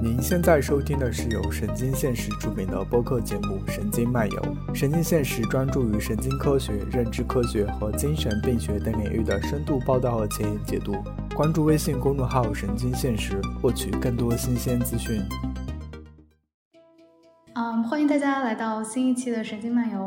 您现在收听的是由神经现实出品的播客节目《神经漫游》。神经现实专注于神经科学、认知科学和精神病学等领域的深度报道和前沿解读。关注微信公众号“神经现实”，获取更多新鲜资讯。嗯，欢迎大家来到新一期的《神经漫游》。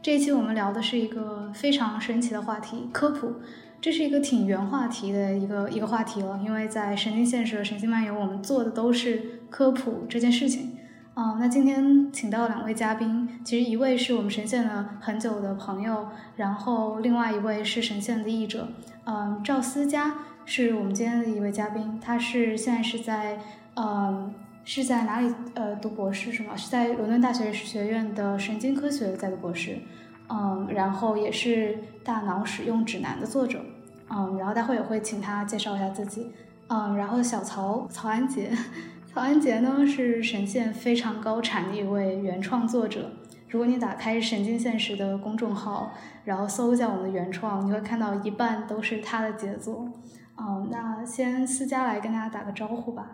这一期我们聊的是一个非常神奇的话题——科普。这是一个挺原话题的一个一个话题了，因为在神经现实和神经漫游，我们做的都是科普这件事情。嗯，那今天请到两位嘉宾，其实一位是我们神仙的很久的朋友，然后另外一位是神仙的译者。嗯，赵思佳是我们今天的一位嘉宾，他是现在是在嗯是在哪里呃读博士是吗？是在伦敦大学学院的神经科学在读博士。嗯，然后也是大脑使用指南的作者，嗯，然后待会也会请他介绍一下自己，嗯，然后小曹曹安杰，曹安杰呢是神仙非常高产的一位原创作者。如果你打开神经现实的公众号，然后搜一下我们的原创，你会看到一半都是他的杰作。哦，那先思佳来跟大家打个招呼吧。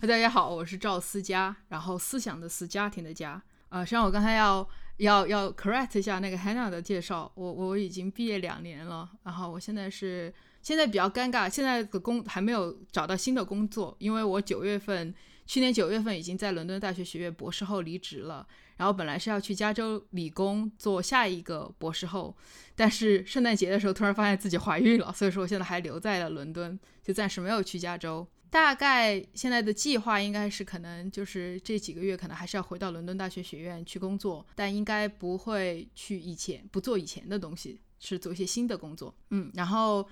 大家好，我是赵思佳，然后思想的思，家庭的家。啊，实际上我刚才要。要要 correct 一下那个 Hannah 的介绍，我我已经毕业两年了，然后我现在是现在比较尴尬，现在的工还没有找到新的工作，因为我九月份去年九月份已经在伦敦大学学院博士后离职了，然后本来是要去加州理工做下一个博士后，但是圣诞节的时候突然发现自己怀孕了，所以说我现在还留在了伦敦，就暂时没有去加州。大概现在的计划应该是可能就是这几个月可能还是要回到伦敦大学学院去工作，但应该不会去以前不做以前的东西，是做一些新的工作。嗯，然后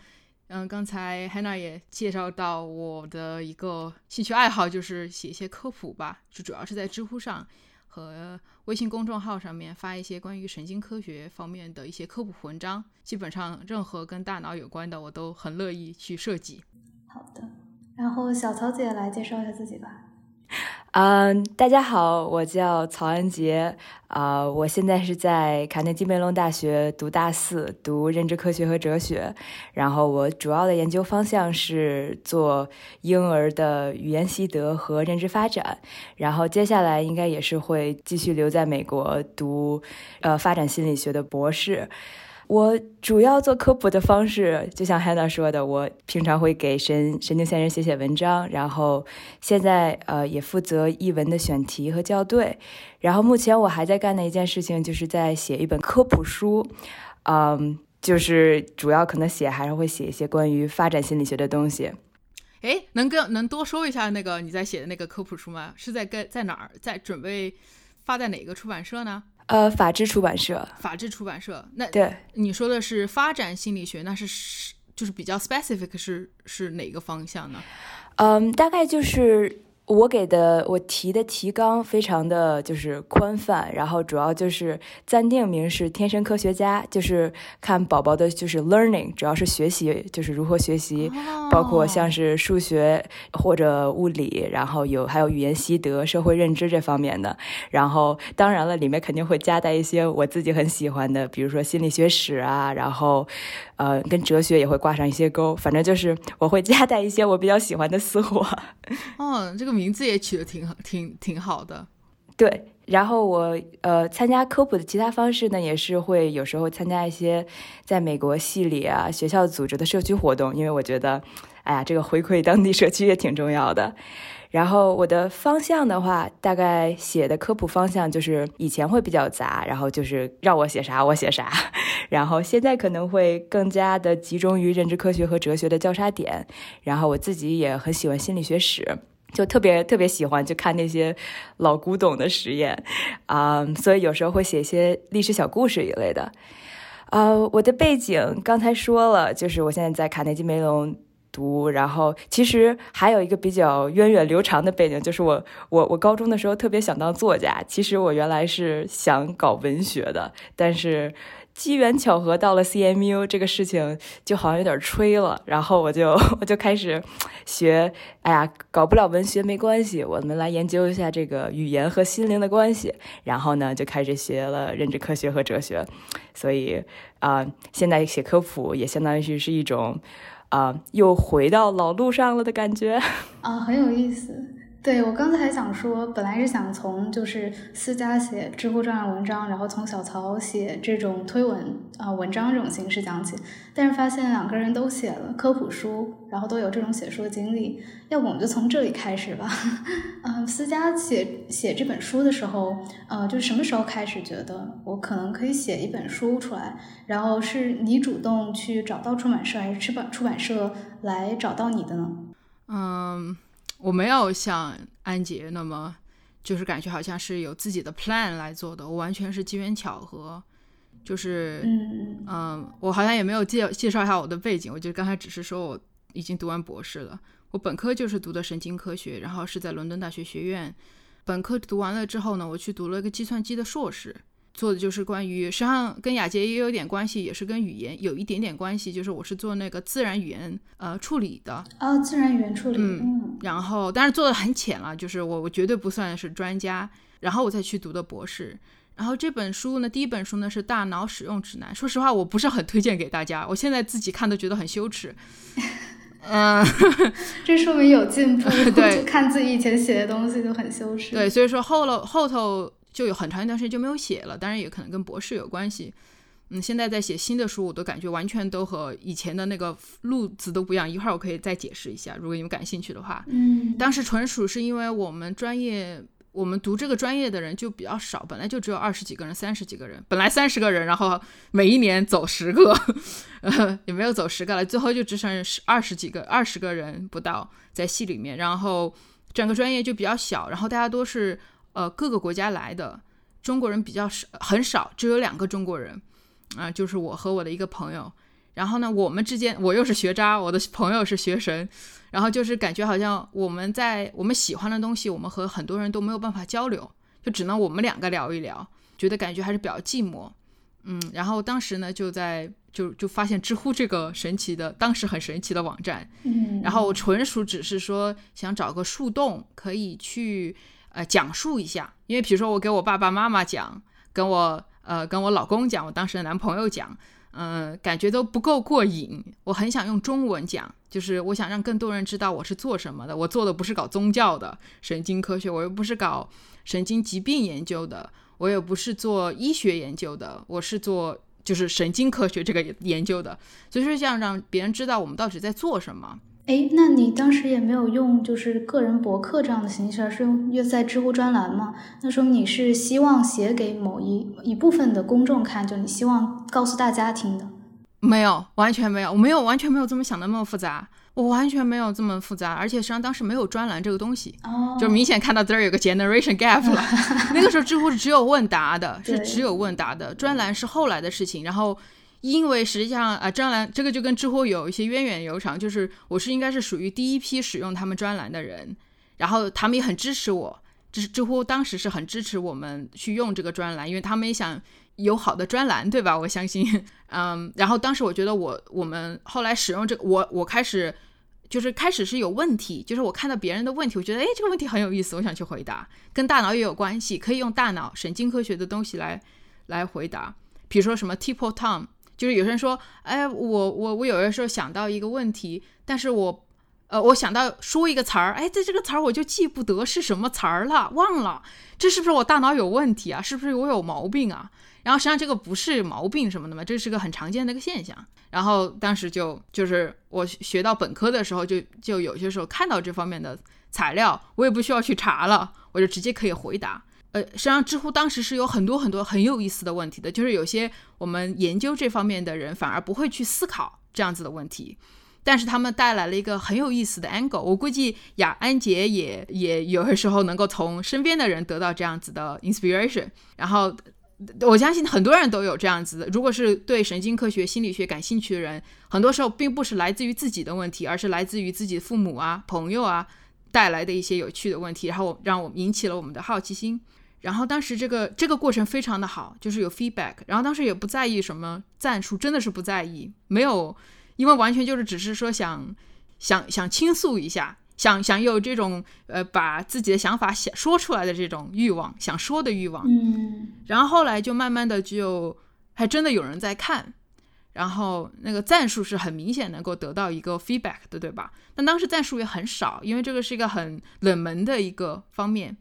嗯，刚才 Hannah 也介绍到我的一个兴趣爱好就是写一些科普吧，就主要是在知乎上和微信公众号上面发一些关于神经科学方面的一些科普文章，基本上任何跟大脑有关的我都很乐意去设计。好的。然后小曹姐来介绍一下自己吧。嗯，大家好，我叫曹安杰，啊，我现在是在卡内基梅隆大学读大四，读认知科学和哲学。然后我主要的研究方向是做婴儿的语言习得和认知发展。然后接下来应该也是会继续留在美国读呃发展心理学的博士。我主要做科普的方式，就像 Hannah 说的，我平常会给神神经线人写写文章，然后现在呃也负责译文的选题和校对，然后目前我还在干的一件事情，就是在写一本科普书，嗯，就是主要可能写还是会写一些关于发展心理学的东西。哎，能跟能多说一下那个你在写的那个科普书吗？是在跟在哪儿？在准备发在哪个出版社呢？呃，法制出版社，法制出版社。那对你说的是发展心理学，那是是就是比较 specific，是是哪个方向呢？嗯，大概就是。我给的我提的提纲非常的就是宽泛，然后主要就是暂定名是天生科学家，就是看宝宝的就是 learning，主要是学习，就是如何学习，包括像是数学或者物理，然后有还有语言习得、社会认知这方面的，然后当然了，里面肯定会夹带一些我自己很喜欢的，比如说心理学史啊，然后呃跟哲学也会挂上一些钩，反正就是我会 夹带一些我比较喜欢的私货。哦，这个。名字也取得挺好，挺挺好的。对，然后我呃参加科普的其他方式呢，也是会有时候参加一些在美国系里啊学校组织的社区活动，因为我觉得，哎呀，这个回馈当地社区也挺重要的。然后我的方向的话，大概写的科普方向就是以前会比较杂，然后就是让我写啥我写啥，然后现在可能会更加的集中于认知科学和哲学的交叉点。然后我自己也很喜欢心理学史。就特别特别喜欢就看那些老古董的实验啊，所以有时候会写一些历史小故事一类的。呃，我的背景刚才说了，就是我现在在卡内基梅隆读，然后其实还有一个比较源远流长的背景，就是我我我高中的时候特别想当作家，其实我原来是想搞文学的，但是。机缘巧合到了 CMU，这个事情就好像有点吹了，然后我就 我就开始学，哎呀，搞不了文学没关系，我们来研究一下这个语言和心灵的关系，然后呢就开始学了认知科学和哲学，所以啊，现在写科普也相当于是一种啊，又回到老路上了的感觉 啊，很有意思。对我刚才想说，本来是想从就是私家写知乎专栏文章，然后从小曹写这种推文啊文章这种形式讲起，但是发现两个人都写了科普书，然后都有这种写书的经历，要不我们就从这里开始吧。嗯，私家写写这本书的时候，呃，就是什么时候开始觉得我可能可以写一本书出来？然后是你主动去找到出版社，还是出版出版社来找到你的呢？嗯。我没有像安杰那么，就是感觉好像是有自己的 plan 来做的。我完全是机缘巧合，就是，嗯，我好像也没有介介绍一下我的背景。我就刚才只是说我已经读完博士了。我本科就是读的神经科学，然后是在伦敦大学学院。本科读完了之后呢，我去读了一个计算机的硕士。做的就是关于，实际上跟雅洁也有点关系，也是跟语言有一点点关系。就是我是做那个自然语言呃处理的啊，自然语言处理。嗯，然后但是做的很浅了，就是我我绝对不算是专家。然后我再去读的博士。然后这本书呢，第一本书呢是《大脑使用指南》。说实话，我不是很推荐给大家。我现在自己看都觉得很羞耻。嗯，这说明有进步。对，看自己以前写的东西就很羞耻。对，所以说后了后头。就有很长一段时间就没有写了，当然也可能跟博士有关系。嗯，现在在写新的书，我都感觉完全都和以前的那个路子都不一样。一会儿我可以再解释一下，如果你们感兴趣的话。嗯，当时纯属是因为我们专业，我们读这个专业的人就比较少，本来就只有二十几个人、三十几个人，本来三十个人，然后每一年走十个，也没有走十个了，最后就只剩十二十几个、二十个人不到在系里面，然后整个专业就比较小，然后大家都是。呃，各个国家来的中国人比较少，很少，只有两个中国人，啊，就是我和我的一个朋友。然后呢，我们之间，我又是学渣，我的朋友是学神，然后就是感觉好像我们在我们喜欢的东西，我们和很多人都没有办法交流，就只能我们两个聊一聊，觉得感觉还是比较寂寞。嗯，然后当时呢，就在就就发现知乎这个神奇的，当时很神奇的网站，嗯，然后我纯属只是说想找个树洞可以去。呃，讲述一下，因为比如说我给我爸爸妈妈讲，跟我呃跟我老公讲，我当时的男朋友讲，嗯，感觉都不够过瘾。我很想用中文讲，就是我想让更多人知道我是做什么的。我做的不是搞宗教的神经科学，我又不是搞神经疾病研究的，我也不是做医学研究的，我是做就是神经科学这个研究的。所以说，这样让别人知道我们到底在做什么。哎，那你当时也没有用就是个人博客这样的形式，而是用又在知乎专栏吗？那说明你是希望写给某一一部分的公众看，就你希望告诉大家听的？没有，完全没有，我没有，完全没有这么想的那么复杂，我完全没有这么复杂，而且实际上当时没有专栏这个东西，哦，就明显看到这儿有个 generation gap 了。那个时候知乎是只有问答的，是只有问答的，专栏是后来的事情，然后。因为实际上啊，专栏这个就跟知乎有一些渊源悠长，就是我是应该是属于第一批使用他们专栏的人，然后他们也很支持我，知知乎当时是很支持我们去用这个专栏，因为他们也想有好的专栏，对吧？我相信，嗯，然后当时我觉得我我们后来使用这个，我我开始就是开始是有问题，就是我看到别人的问题，我觉得哎这个问题很有意思，我想去回答，跟大脑也有关系，可以用大脑神经科学的东西来来回答，比如说什么 Tipo Tom。就是有些人说，哎，我我我有的时候想到一个问题，但是我，呃，我想到说一个词儿，哎，在这个词儿我就记不得是什么词儿了，忘了，这是不是我大脑有问题啊？是不是我有毛病啊？然后实际上这个不是毛病什么的嘛，这是个很常见的一个现象。然后当时就就是我学到本科的时候，就就有些时候看到这方面的材料，我也不需要去查了，我就直接可以回答。呃，实际上知乎当时是有很多很多很有意思的问题的，就是有些我们研究这方面的人反而不会去思考这样子的问题，但是他们带来了一个很有意思的 angle。我估计雅安杰也也有的时候能够从身边的人得到这样子的 inspiration。然后我相信很多人都有这样子的，如果是对神经科学、心理学感兴趣的人，很多时候并不是来自于自己的问题，而是来自于自己父母啊、朋友啊带来的一些有趣的问题，然后让我引起了我们的好奇心。然后当时这个这个过程非常的好，就是有 feedback。然后当时也不在意什么赞数，真的是不在意，没有，因为完全就是只是说想想想倾诉一下，想想有这种呃把自己的想法想说出来的这种欲望，想说的欲望。嗯。然后后来就慢慢的就还真的有人在看，然后那个赞数是很明显能够得到一个 feedback 的，对吧？但当时赞数也很少，因为这个是一个很冷门的一个方面。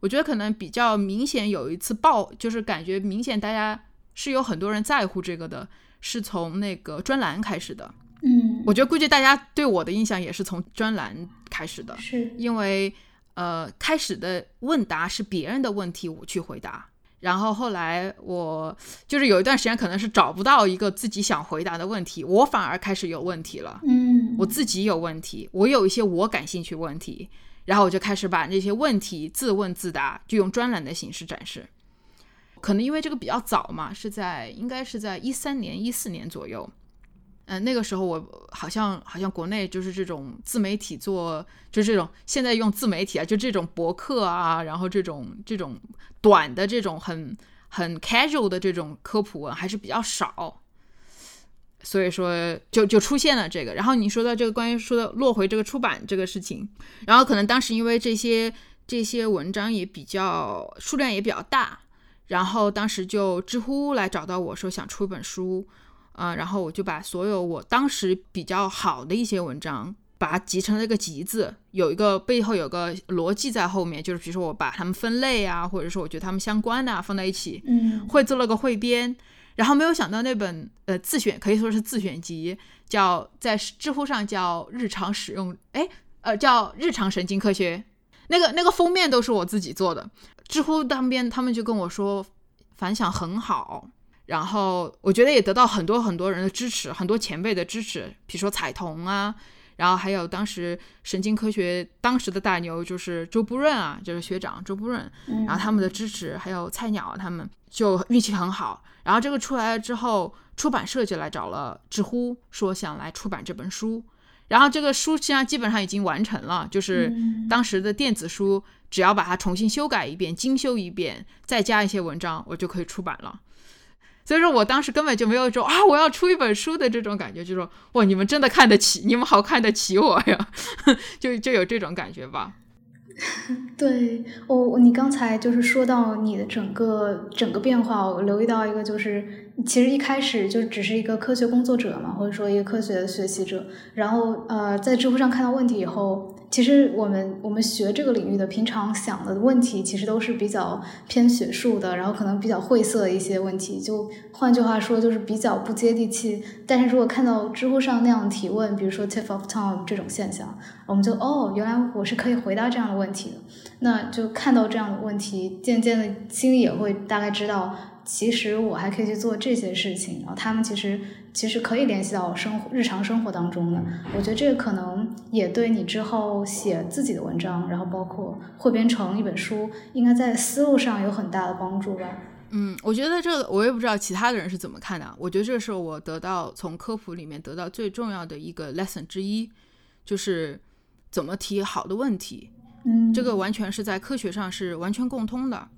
我觉得可能比较明显有一次爆，就是感觉明显大家是有很多人在乎这个的，是从那个专栏开始的。嗯，我觉得估计大家对我的印象也是从专栏开始的，是因为呃开始的问答是别人的问题，我去回答。然后后来我就是有一段时间可能是找不到一个自己想回答的问题，我反而开始有问题了。嗯，我自己有问题，我有一些我感兴趣问题，然后我就开始把那些问题自问自答，就用专栏的形式展示。可能因为这个比较早嘛，是在应该是在一三年、一四年左右。嗯，那个时候我好像好像国内就是这种自媒体做，就这种现在用自媒体啊，就这种博客啊，然后这种这种短的这种很很 casual 的这种科普文还是比较少，所以说就就出现了这个。然后你说到这个关于说的落回这个出版这个事情，然后可能当时因为这些这些文章也比较数量也比较大，然后当时就知乎来找到我说想出一本书。啊，然后我就把所有我当时比较好的一些文章，把它集成了一个集字，有一个背后有个逻辑在后面，就是比如说我把它们分类啊，或者说我觉得它们相关的放在一起，嗯，会做了个汇编。然后没有想到那本呃自选可以说是自选集，叫在知乎上叫日常使用，哎，呃叫日常神经科学，那个那个封面都是我自己做的。知乎当边他们就跟我说反响很好。然后我觉得也得到很多很多人的支持，很多前辈的支持，比如说彩童啊，然后还有当时神经科学当时的大牛就是周布润啊，就是学长周布润，然后他们的支持，还有菜鸟他们就运气很好。然后这个出来了之后，出版社就来找了知乎，说想来出版这本书。然后这个书实际上基本上已经完成了，就是当时的电子书，只要把它重新修改一遍、精修一遍，再加一些文章，我就可以出版了。所以说我当时根本就没有说啊，我要出一本书的这种感觉，就说哇，你们真的看得起，你们好看得起我呀，就就有这种感觉吧。对，我你刚才就是说到你的整个整个变化，我留意到一个就是，其实一开始就只是一个科学工作者嘛，或者说一个科学的学习者，然后呃，在知乎上看到问题以后。其实我们我们学这个领域的，平常想的问题其实都是比较偏学术的，然后可能比较晦涩一些问题。就换句话说，就是比较不接地气。但是如果看到知乎上那样提问，比如说 tip of time 这种现象，我们就哦，原来我是可以回答这样的问题的。那就看到这样的问题，渐渐的心里也会大概知道。其实我还可以去做这些事情，然后他们其实其实可以联系到生活日常生活当中的。我觉得这个可能也对你之后写自己的文章，然后包括汇编成一本书，应该在思路上有很大的帮助吧。嗯，我觉得这个我也不知道其他的人是怎么看的。我觉得这是我得到从科普里面得到最重要的一个 lesson 之一，就是怎么提好的问题。嗯，这个完全是在科学上是完全共通的。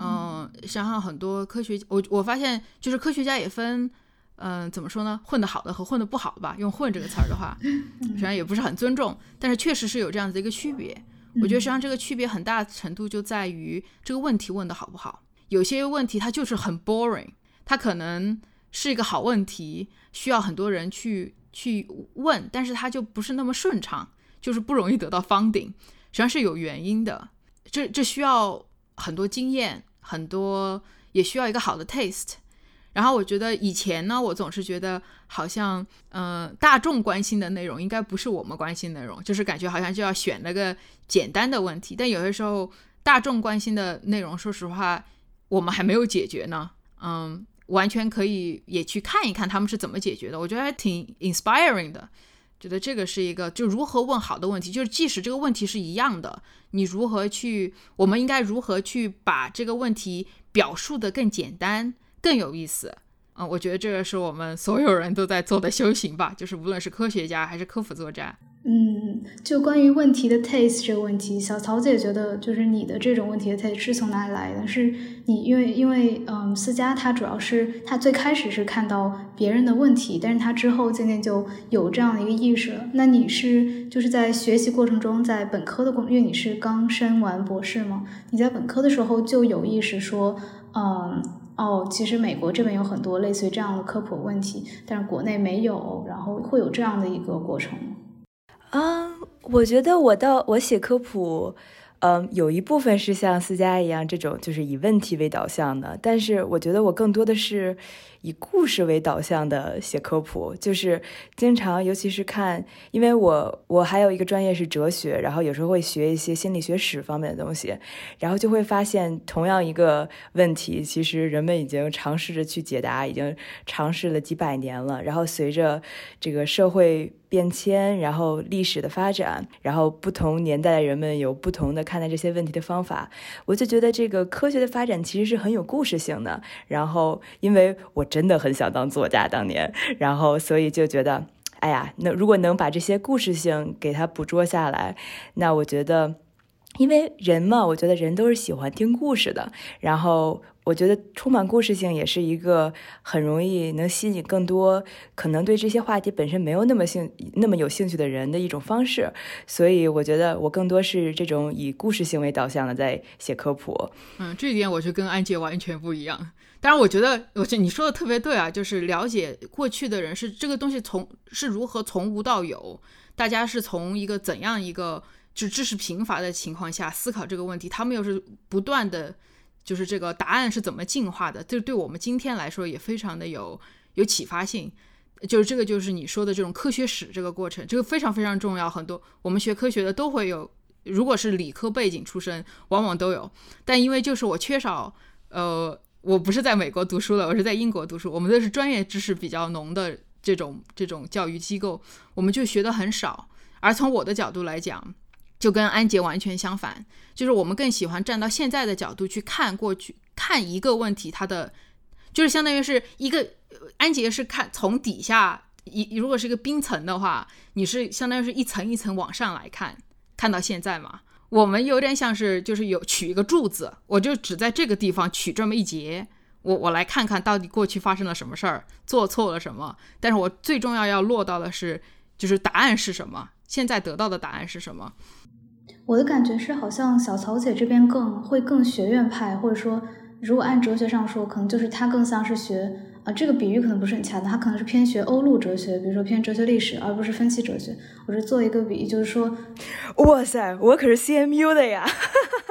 嗯，想想很多科学，我我发现就是科学家也分，嗯，怎么说呢？混得好的和混得不好的吧。用“混”这个词儿的话，实际上也不是很尊重，但是确实是有这样子一个区别。我觉得实际上这个区别很大程度就在于这个问题问得好不好。有些问题它就是很 boring，它可能是一个好问题，需要很多人去去问，但是它就不是那么顺畅，就是不容易得到 funding。实际上是有原因的，这这需要。很多经验，很多也需要一个好的 taste。然后我觉得以前呢，我总是觉得好像，嗯，大众关心的内容应该不是我们关心内容，就是感觉好像就要选那个简单的问题。但有些时候，大众关心的内容，说实话，我们还没有解决呢。嗯，完全可以也去看一看他们是怎么解决的，我觉得还挺 inspiring 的。觉得这个是一个，就如何问好的问题，就是即使这个问题是一样的，你如何去，我们应该如何去把这个问题表述的更简单、更有意思。嗯，我觉得这个是我们所有人都在做的修行吧，就是无论是科学家还是科普作家。嗯，就关于问题的 taste 这个问题，小曹姐觉得就是你的这种问题的 taste 是从哪里来的？是你因为因为嗯，思佳他主要是他最开始是看到别人的问题，但是他之后渐渐就有这样的一个意识了。那你是就是在学习过程中，在本科的过，因为你是刚升完博士嘛，你在本科的时候就有意识说，嗯。哦，其实美国这边有很多类似于这样的科普问题，但是国内没有，然后会有这样的一个过程？嗯，我觉得我到我写科普。嗯，有一部分是像思佳一样这种，就是以问题为导向的。但是我觉得我更多的是以故事为导向的写科普，就是经常，尤其是看，因为我我还有一个专业是哲学，然后有时候会学一些心理学史方面的东西，然后就会发现，同样一个问题，其实人们已经尝试着去解答，已经尝试了几百年了。然后随着这个社会。变迁，然后历史的发展，然后不同年代的人们有不同的看待这些问题的方法。我就觉得这个科学的发展其实是很有故事性的。然后，因为我真的很想当作家，当年，然后所以就觉得，哎呀，那如果能把这些故事性给它捕捉下来，那我觉得，因为人嘛，我觉得人都是喜欢听故事的。然后。我觉得充满故事性也是一个很容易能吸引更多可能对这些话题本身没有那么兴那么有兴趣的人的一种方式，所以我觉得我更多是这种以故事性为导向的在写科普。嗯，这点我就跟安杰完全不一样。当然，我觉得我觉得你说的特别对啊，就是了解过去的人是这个东西从是如何从无到有，大家是从一个怎样一个就知识贫乏的情况下思考这个问题，他们又是不断的。就是这个答案是怎么进化的？这对我们今天来说也非常的有有启发性。就是这个，就是你说的这种科学史这个过程，这个非常非常重要。很多我们学科学的都会有，如果是理科背景出身，往往都有。但因为就是我缺少，呃，我不是在美国读书的，我是在英国读书，我们的是专业知识比较浓的这种这种教育机构，我们就学的很少。而从我的角度来讲，就跟安杰完全相反，就是我们更喜欢站到现在的角度去看过去，看一个问题，它的就是相当于是一个安杰是看从底下一，如果是一个冰层的话，你是相当于是一层一层往上来看，看到现在嘛。我们有点像是就是有取一个柱子，我就只在这个地方取这么一节，我我来看看到底过去发生了什么事儿，做错了什么，但是我最重要要落到的是，就是答案是什么，现在得到的答案是什么。我的感觉是，好像小曹姐这边更会更学院派，或者说，如果按哲学上说，可能就是她更像是学啊，这个比喻可能不是很恰当，它可能是偏学欧陆哲学，比如说偏哲学历史，而不是分析哲学。我是做一个比喻，就是说，哇塞，我可是 CMU 的呀，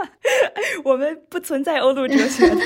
我们不存在欧陆哲学的。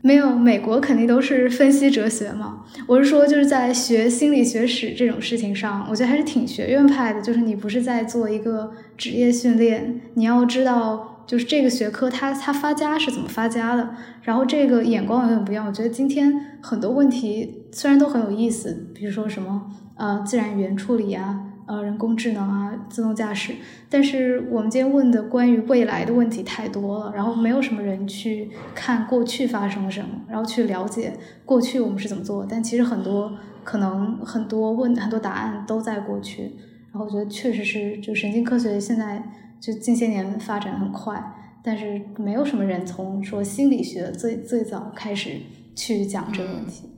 没有，美国肯定都是分析哲学嘛。我是说，就是在学心理学史这种事情上，我觉得还是挺学院派的。就是你不是在做一个职业训练，你要知道，就是这个学科它它发家是怎么发家的，然后这个眼光有点不一样。我觉得今天很多问题虽然都很有意思，比如说什么呃自然语言处理啊。呃，人工智能啊，自动驾驶，但是我们今天问的关于未来的问题太多了，然后没有什么人去看过去发生了什么，然后去了解过去我们是怎么做。但其实很多可能很多问很多答案都在过去。然后我觉得确实是，就神经科学现在就近些年发展很快，但是没有什么人从说心理学最最早开始去讲这个问题。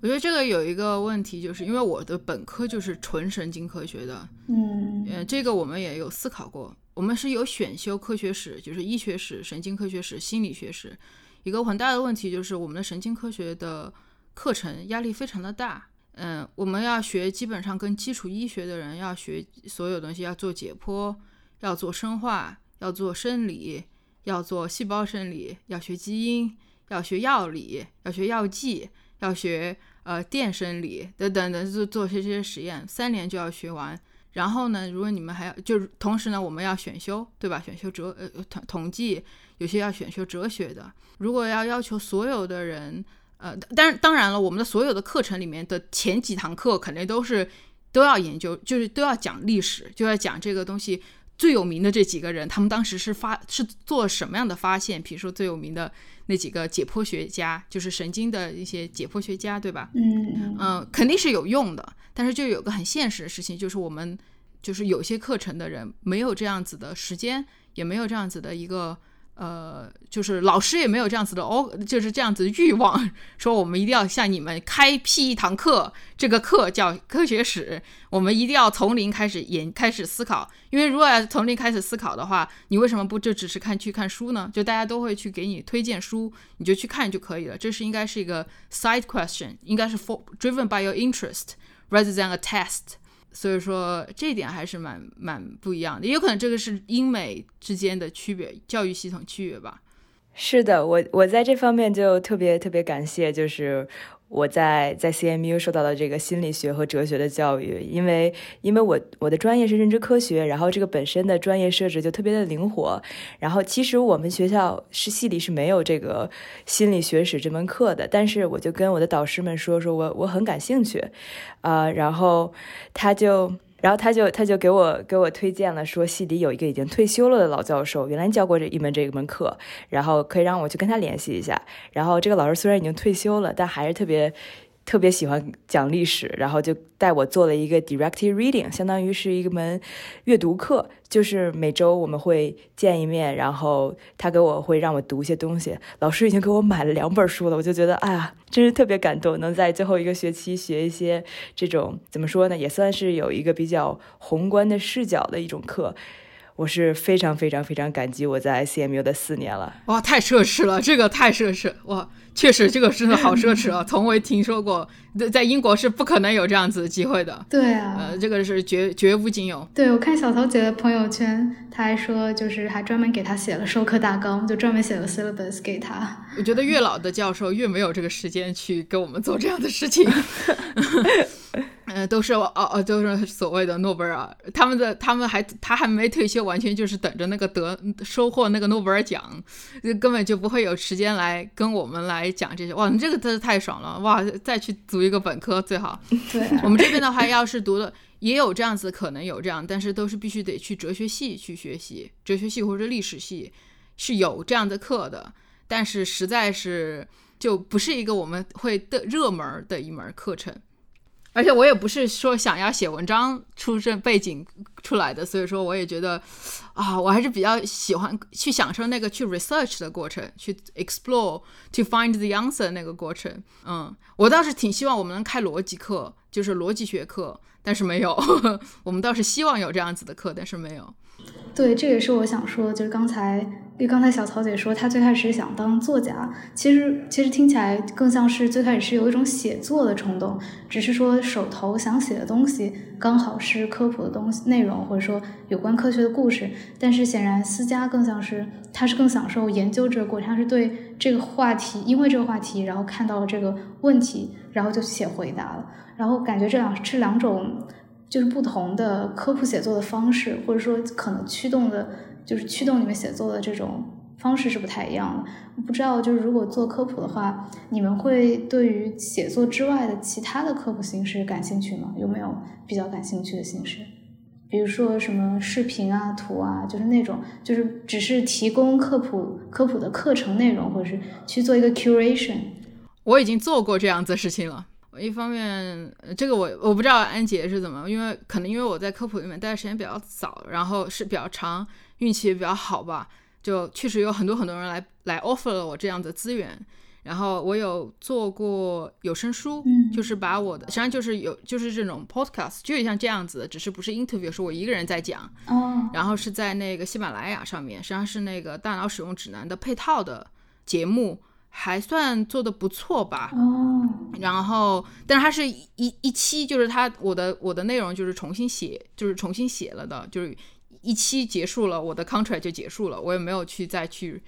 我觉得这个有一个问题，就是因为我的本科就是纯神经科学的，嗯，呃，这个我们也有思考过。我们是有选修科学史，就是医学史、神经科学史、心理学史。一个很大的问题就是我们的神经科学的课程压力非常的大，嗯，我们要学基本上跟基础医学的人要学所有东西，要做解剖，要做生化，要做生理，要做细胞生理，要学基因，要学药理，要学药剂，要学。呃，电生理等等等，做做些这些实验，三年就要学完。然后呢，如果你们还要，就是同时呢，我们要选修，对吧？选修哲呃统统计，有些要选修哲学的。如果要要求所有的人，呃，当当然了，我们的所有的课程里面的前几堂课肯定都是都要研究，就是都要讲历史，就要讲这个东西。最有名的这几个人，他们当时是发是做什么样的发现？比如说最有名的那几个解剖学家，就是神经的一些解剖学家，对吧？嗯嗯，肯定是有用的。但是就有个很现实的事情，就是我们就是有些课程的人没有这样子的时间，也没有这样子的一个呃，就是老师也没有这样子的哦，就是这样子的欲望，说我们一定要向你们开辟一堂课，这个课叫科学史，我们一定要从零开始研开始思考。因为如果要从零开始思考的话，你为什么不就只是看去看书呢？就大家都会去给你推荐书，你就去看就可以了。这是应该是一个 side question，应该是 for driven by your interest rather than a test。所以说这一点还是蛮蛮不一样的，也有可能这个是英美之间的区别，教育系统区别吧。是的，我我在这方面就特别特别感谢，就是我在在 CMU 受到的这个心理学和哲学的教育，因为因为我我的专业是认知科学，然后这个本身的专业设置就特别的灵活，然后其实我们学校是系里是没有这个心理学史这门课的，但是我就跟我的导师们说说我我很感兴趣，啊，然后他就。然后他就他就给我给我推荐了，说系里有一个已经退休了的老教授，原来教过这一门这一门课，然后可以让我去跟他联系一下。然后这个老师虽然已经退休了，但还是特别。特别喜欢讲历史，然后就带我做了一个 directed reading，相当于是一门阅读课，就是每周我们会见一面，然后他给我会让我读一些东西。老师已经给我买了两本书了，我就觉得哎呀，真是特别感动，能在最后一个学期学一些这种怎么说呢，也算是有一个比较宏观的视角的一种课。我是非常非常非常感激我在 CMU 的四年了。哇，太奢侈了，这个太奢侈哇。确实，这个真的好奢侈啊！从未听说过，在英国是不可能有这样子的机会的。对啊，呃，这个是绝绝无仅有。对，我看小桃姐的朋友圈，她还说，就是还专门给她写了授课大纲，就专门写了 syllabus 给她。我觉得越老的教授越没有这个时间去给我们做这样的事情。嗯，都是哦哦，都是所谓的诺贝尔，他们的他们还他还没退休，完全就是等着那个得收获那个诺贝尔奖，根本就不会有时间来跟我们来讲这些。哇，你这个真是太爽了！哇，再去读一个本科最好。对，我们这边的话，要是读的也有这样子，可能有这样，但是都是必须得去哲学系去学习，哲学系或者历史系是有这样的课的，但是实在是就不是一个我们会的热门的一门课程。而且我也不是说想要写文章出身背景出来的，所以说我也觉得，啊，我还是比较喜欢去享受那个去 research 的过程，去 explore，to find the answer 那个过程。嗯，我倒是挺希望我们能开逻辑课，就是逻辑学课，但是没有。我们倒是希望有这样子的课，但是没有。对，这也是我想说，就是刚才，因为刚才小曹姐说她最开始想当作家，其实其实听起来更像是最开始是有一种写作的冲动，只是说手头想写的东西刚好是科普的东西内容，或者说有关科学的故事。但是显然思佳更像是，他是更享受研究这个过程，他是对这个话题，因为这个话题，然后看到了这个问题，然后就写回答了，然后感觉这两这两种。就是不同的科普写作的方式，或者说可能驱动的，就是驱动你们写作的这种方式是不太一样的。不知道，就是如果做科普的话，你们会对于写作之外的其他的科普形式感兴趣吗？有没有比较感兴趣的形式？比如说什么视频啊、图啊，就是那种，就是只是提供科普科普的课程内容，或者是去做一个 curation。我已经做过这样子的事情了。一方面，这个我我不知道安杰是怎么，因为可能因为我在科普里面待的时间比较早，然后是比较长，运气也比较好吧，就确实有很多很多人来来 offer 了我这样的资源。然后我有做过有声书，就是把我的实际上就是有就是这种 podcast，就像这样子，只是不是 interview，是我一个人在讲。哦。然后是在那个喜马拉雅上面，实际上是那个大脑使用指南的配套的节目。还算做的不错吧，哦，然后，但是它是一一期，就是它我的我的内容就是重新写，就是重新写了的，就是一期结束了，我的 contract 就结束了，我也没有去再去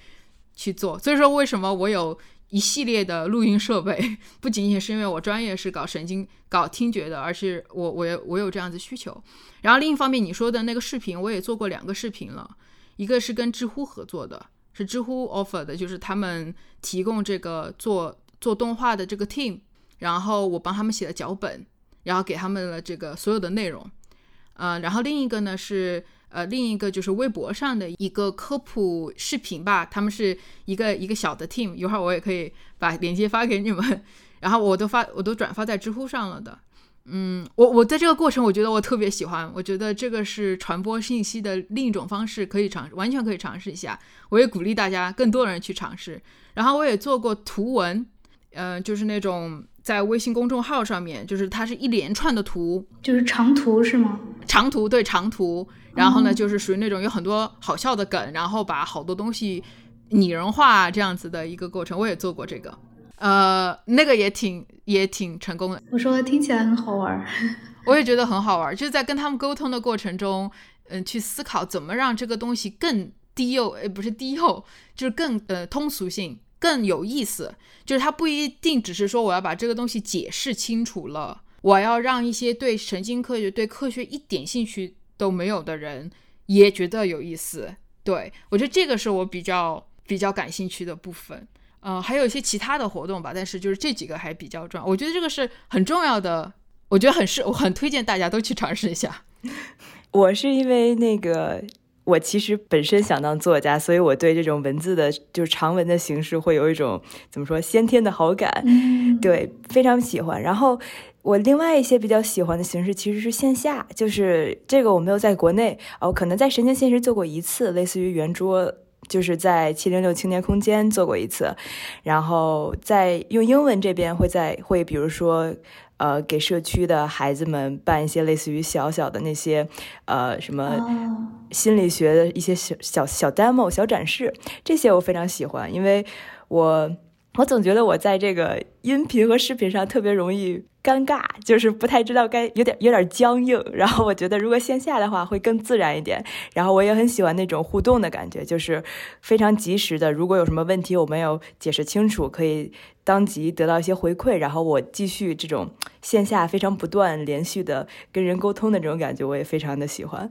去做。所以说，为什么我有一系列的录音设备，不仅仅是因为我专业是搞神经、搞听觉的，而是我我我有这样子需求。然后另一方面，你说的那个视频，我也做过两个视频了，一个是跟知乎合作的。是知乎 offer 的，就是他们提供这个做做动画的这个 team，然后我帮他们写了脚本，然后给他们了这个所有的内容，呃，然后另一个呢是呃另一个就是微博上的一个科普视频吧，他们是一个一个小的 team，一会儿我也可以把链接发给你们，然后我都发我都转发在知乎上了的，嗯，我我在这个过程，我觉得我特别喜欢，我觉得这个是传播信息的另一种方式，可以尝试完全可以尝试一下。我也鼓励大家更多人去尝试。然后我也做过图文，呃，就是那种在微信公众号上面，就是它是一连串的图，就是长图是吗？长图对长图，然后呢，就是属于那种有很多好笑的梗，然后把好多东西拟人化这样子的一个过程。我也做过这个。呃，那个也挺也挺成功的。我说听起来很好玩，我也觉得很好玩。就是在跟他们沟通的过程中，嗯，去思考怎么让这个东西更低幼，呃，不是低幼，就是更呃通俗性，更有意思。就是它不一定只是说我要把这个东西解释清楚了，我要让一些对神经科学、对科学一点兴趣都没有的人也觉得有意思。对我觉得这个是我比较比较感兴趣的部分。呃，还有一些其他的活动吧，但是就是这几个还比较重要。我觉得这个是很重要的，我觉得很适，我很推荐大家都去尝试一下。我是因为那个，我其实本身想当作家，所以我对这种文字的，就是长文的形式会有一种怎么说先天的好感，对，非常喜欢。然后我另外一些比较喜欢的形式其实是线下，就是这个我没有在国内哦，可能在神经现实做过一次，类似于圆桌。就是在七零六青年空间做过一次，然后在用英文这边会在会比如说呃给社区的孩子们办一些类似于小小的那些呃什么心理学的一些小小小 demo 小展示，这些我非常喜欢，因为我。我总觉得我在这个音频和视频上特别容易尴尬，就是不太知道该有点有点僵硬。然后我觉得如果线下的话会更自然一点。然后我也很喜欢那种互动的感觉，就是非常及时的。如果有什么问题我没有解释清楚，可以当即得到一些回馈，然后我继续这种线下非常不断连续的跟人沟通的这种感觉，我也非常的喜欢。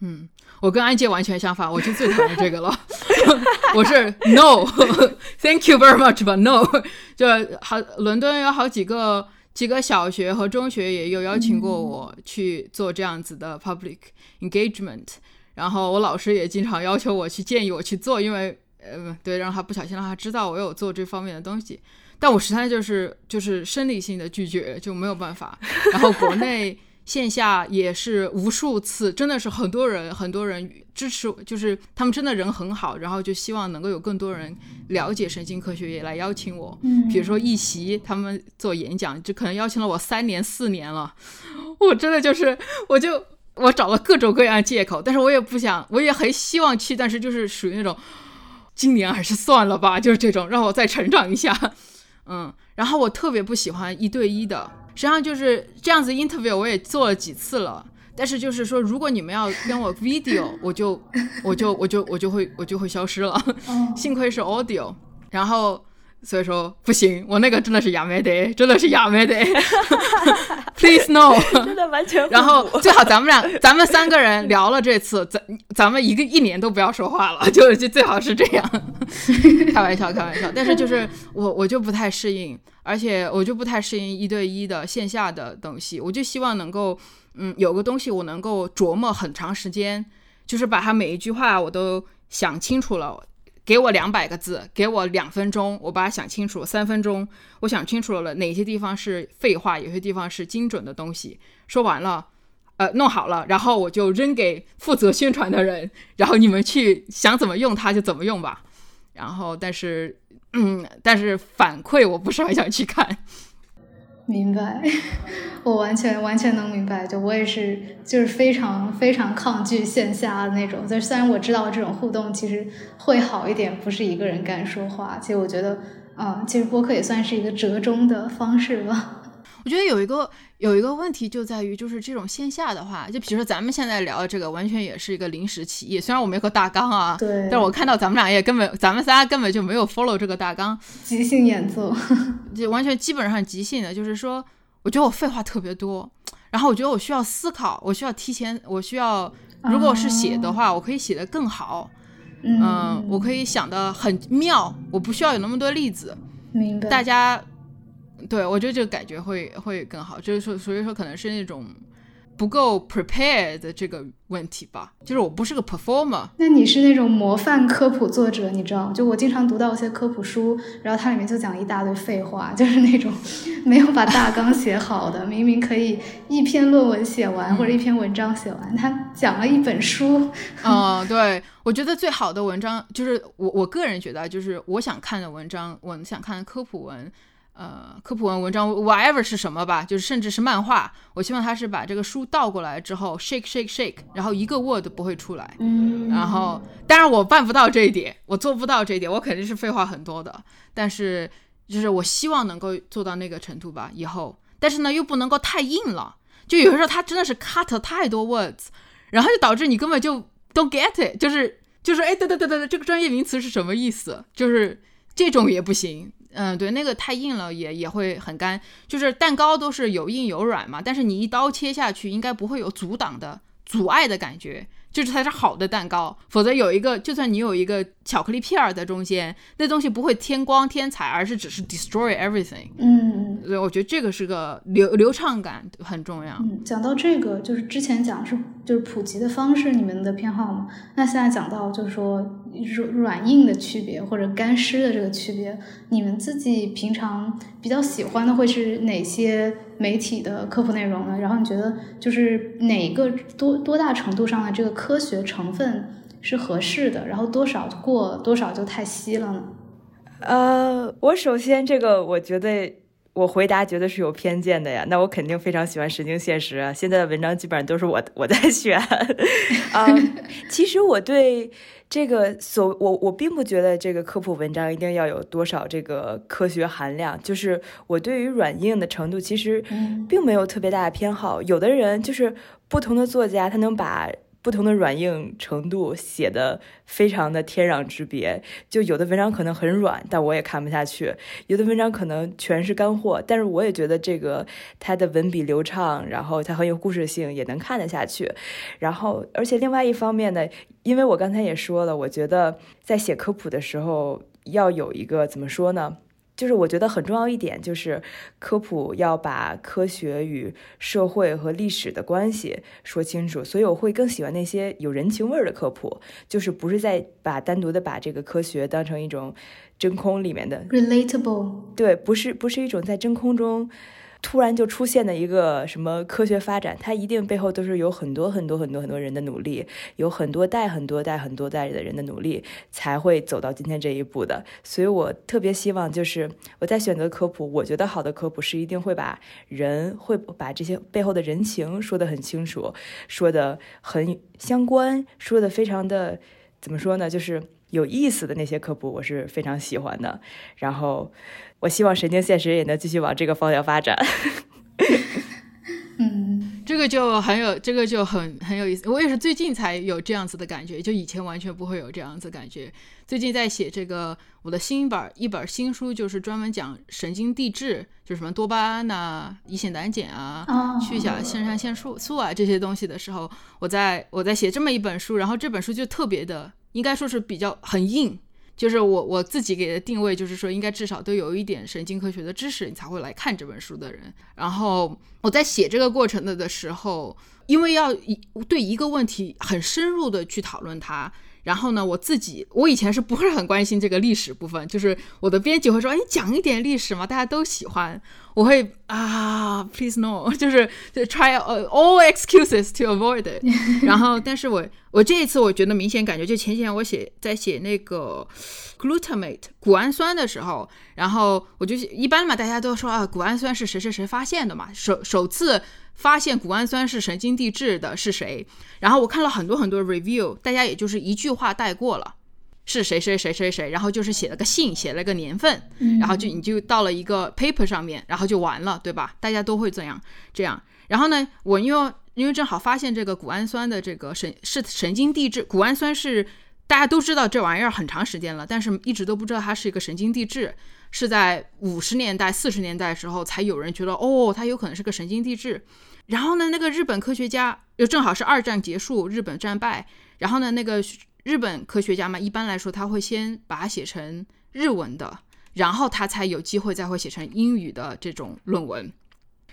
嗯。我跟安杰完全相反，我就最讨厌这个了。我是 No，Thank you very much，but No。就好，伦敦有好几个几个小学和中学也有邀请过我去做这样子的 public engagement，然后我老师也经常要求我去建议我去做，因为呃对，让他不小心让他知道我有做这方面的东西，但我实在就是就是生理性的拒绝就没有办法。然后国内。线下也是无数次，真的是很多人，很多人支持，就是他们真的人很好，然后就希望能够有更多人了解神经科学，也来邀请我。嗯，比如说一席他们做演讲，就可能邀请了我三年四年了，我真的就是，我就我找了各种各样的借口，但是我也不想，我也很希望去，但是就是属于那种，今年还是算了吧，就是这种让我再成长一下。嗯，然后我特别不喜欢一对一的。实际上就是这样子，interview 我也做了几次了，但是就是说，如果你们要跟我 video，我就我就我就我就会我就会消失了。幸亏是 audio，然后所以说不行，我那个真的是亚美得，真的是亚美得。Please no，真的完全。然后最好咱们俩，咱们三个人聊了这次，咱咱们一个一年都不要说话了，就就最好是这样。开玩笑，开玩笑。但是就是我我就不太适应。而且我就不太适应一对一的线下的东西，我就希望能够，嗯，有个东西我能够琢磨很长时间，就是把它每一句话我都想清楚了，给我两百个字，给我两分钟，我把它想清楚，三分钟我想清楚了哪些地方是废话，有些地方是精准的东西，说完了，呃，弄好了，然后我就扔给负责宣传的人，然后你们去想怎么用它就怎么用吧，然后但是。嗯，但是反馈我不是很想去看。明白，我完全完全能明白。就我也是，就是非常非常抗拒线下的那种。就虽然我知道这种互动其实会好一点，不是一个人干说话。其实我觉得，嗯，其实播客也算是一个折中的方式吧。我觉得有一个有一个问题就在于，就是这种线下的话，就比如说咱们现在聊的这个，完全也是一个临时起意。虽然我没有个大纲啊，对，但是我看到咱们俩也根本，咱们仨根本就没有 follow 这个大纲，即兴演奏，就完全基本上即兴的。就是说，我觉得我废话特别多，然后我觉得我需要思考，我需要提前，我需要，如果是写的话，我可以写得更好，嗯，我可以想的很妙，我不需要有那么多例子，明白，大家。对，我觉得这个感觉会会更好，就是说，所以说可能是那种，不够 prepared 这个问题吧，就是我不是个 performer。那你是那种模范科普作者，你知道？就我经常读到一些科普书，然后它里面就讲一大堆废话，就是那种 没有把大纲写好的，明明可以一篇论文写完或者一篇文章写完，他讲了一本书。嗯，对，我觉得最好的文章就是我我个人觉得就是我想看的文章，我想看的科普文。呃，科普文文章，whatever 是什么吧，就是甚至是漫画，我希望他是把这个书倒过来之后，shake shake shake，然后一个 word 不会出来。嗯，然后当然我办不到这一点，我做不到这一点，我肯定是废话很多的。但是就是我希望能够做到那个程度吧，以后。但是呢，又不能够太硬了，就有的时候他真的是 cut 太多 words，然后就导致你根本就 don't get it，就是就是哎，对对对对对，这个专业名词是什么意思？就是这种也不行。嗯，对，那个太硬了也也会很干。就是蛋糕都是有硬有软嘛，但是你一刀切下去，应该不会有阻挡的阻碍的感觉。就是才是好的蛋糕，否则有一个，就算你有一个巧克力片儿在中间，那东西不会添光添彩，而是只是 destroy everything。嗯，所以我觉得这个是个流流畅感很重要。嗯，讲到这个，就是之前讲是就是普及的方式，你们的偏好嘛？那现在讲到就是说软硬的区别或者干湿的这个区别，你们自己平常比较喜欢的会是哪些？媒体的科普内容呢？然后你觉得就是哪个多多大程度上的这个科学成分是合适的？然后多少过多少就太稀了呢？呃，我首先这个我觉得我回答绝对是有偏见的呀。那我肯定非常喜欢神经现实啊。现在的文章基本上都是我我在选 啊。其实我对。这个所我我并不觉得这个科普文章一定要有多少这个科学含量，就是我对于软硬的程度其实并没有特别大的偏好。有的人就是不同的作家，他能把。不同的软硬程度写的非常的天壤之别，就有的文章可能很软，但我也看不下去；有的文章可能全是干货，但是我也觉得这个它的文笔流畅，然后它很有故事性，也能看得下去。然后，而且另外一方面呢，因为我刚才也说了，我觉得在写科普的时候要有一个怎么说呢？就是我觉得很重要一点，就是科普要把科学与社会和历史的关系说清楚，所以我会更喜欢那些有人情味儿的科普，就是不是在把单独的把这个科学当成一种真空里面的 relatable，对，不是不是一种在真空中。突然就出现的一个什么科学发展，它一定背后都是有很多很多很多很多人的努力，有很多代很多代很多代的人的努力，才会走到今天这一步的。所以我特别希望，就是我在选择科普，我觉得好的科普是一定会把人会把这些背后的人情说得很清楚，说的很相关，说的非常的怎么说呢？就是有意思的那些科普，我是非常喜欢的。然后。我希望神经现实也能继续往这个方向发展。嗯，这个就很有，这个就很很有意思。我也是最近才有这样子的感觉，就以前完全不会有这样子感觉。最近在写这个我的新本一本新书，就是专门讲神经递质，就什么多巴胺呐、乙酰胆碱啊、去甲肾上腺素素啊这些东西的时候，我在我在写这么一本书，然后这本书就特别的，应该说是比较很硬。就是我我自己给的定位，就是说应该至少都有一点神经科学的知识，你才会来看这本书的人。然后我在写这个过程的的时候，因为要一对一个问题很深入的去讨论它。然后呢，我自己我以前是不是很关心这个历史部分？就是我的编辑会说：“哎，讲一点历史嘛，大家都喜欢。”我会啊，please no，就是就 try all excuses to avoid it。然后，但是我我这一次我觉得明显感觉，就前几天我写在写那个 glutamate 谷氨酸的时候，然后我就一般嘛，大家都说啊，谷氨酸是谁谁谁发现的嘛，首首次。发现谷氨酸是神经递质的是谁？然后我看了很多很多 review，大家也就是一句话带过了，是谁谁谁谁谁，然后就是写了个姓，写了个年份，然后就你就到了一个 paper 上面，然后就完了，对吧？大家都会这样这样。然后呢，我因为因为正好发现这个谷氨酸的这个神是神经递质，谷氨酸是大家都知道这玩意儿很长时间了，但是一直都不知道它是一个神经递质。是在五十年代、四十年代的时候，才有人觉得哦，它有可能是个神经递质。然后呢，那个日本科学家又正好是二战结束，日本战败。然后呢，那个日本科学家嘛，一般来说他会先把它写成日文的，然后他才有机会再会写成英语的这种论文。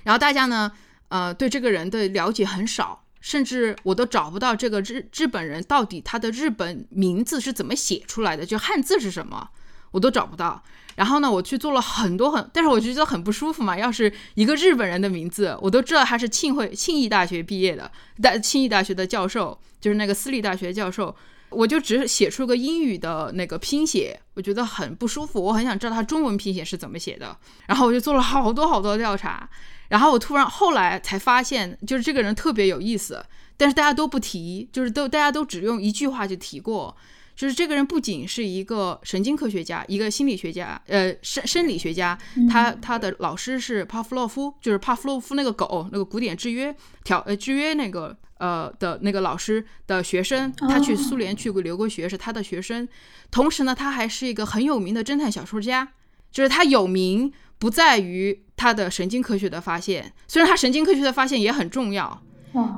然后大家呢，呃，对这个人的了解很少，甚至我都找不到这个日日本人到底他的日本名字是怎么写出来的，就汉字是什么，我都找不到。然后呢，我去做了很多很，但是我就觉得很不舒服嘛。要是一个日本人的名字，我都知道他是庆会庆义大学毕业的，大庆义大学的教授，就是那个私立大学教授。我就只写出个英语的那个拼写，我觉得很不舒服。我很想知道他中文拼写是怎么写的。然后我就做了好多好多调查。然后我突然后来才发现，就是这个人特别有意思，但是大家都不提，就是都大家都只用一句话就提过，就是这个人不仅是一个神经科学家，一个心理学家，呃，生生理学家。他他的老师是帕夫洛夫，就是帕夫洛夫那个狗，那个古典制约调呃制约那个。呃的那个老师的学生，他去苏联去过留过学，是他的学生。同时呢，他还是一个很有名的侦探小说家。就是他有名不在于他的神经科学的发现，虽然他神经科学的发现也很重要，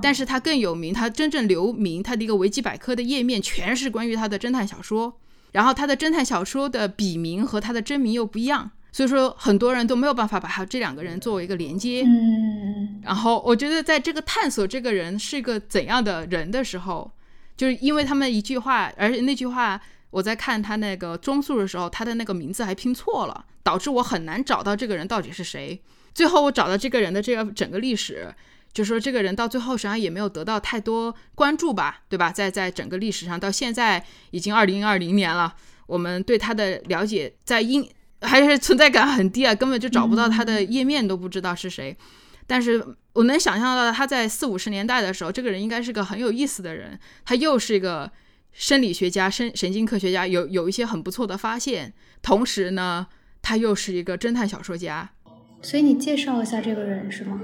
但是他更有名。他真正留名，他的一个维基百科的页面全是关于他的侦探小说。然后他的侦探小说的笔名和他的真名又不一样。所以说，很多人都没有办法把他这两个人作为一个连接。嗯，然后我觉得，在这个探索这个人是一个怎样的人的时候，就是因为他们一句话，而且那句话我在看他那个中速的时候，他的那个名字还拼错了，导致我很难找到这个人到底是谁。最后我找到这个人的这个整个历史，就说这个人到最后实际上也没有得到太多关注吧，对吧？在在整个历史上，到现在已经二零二零年了，我们对他的了解在英。还是存在感很低啊，根本就找不到他的页面，都不知道是谁。但是我能想象到他在四五十年代的时候，这个人应该是个很有意思的人。他又是一个生理学家、神神经科学家，有有一些很不错的发现。同时呢，他又是一个侦探小说家。所以你介绍一下这个人是吗？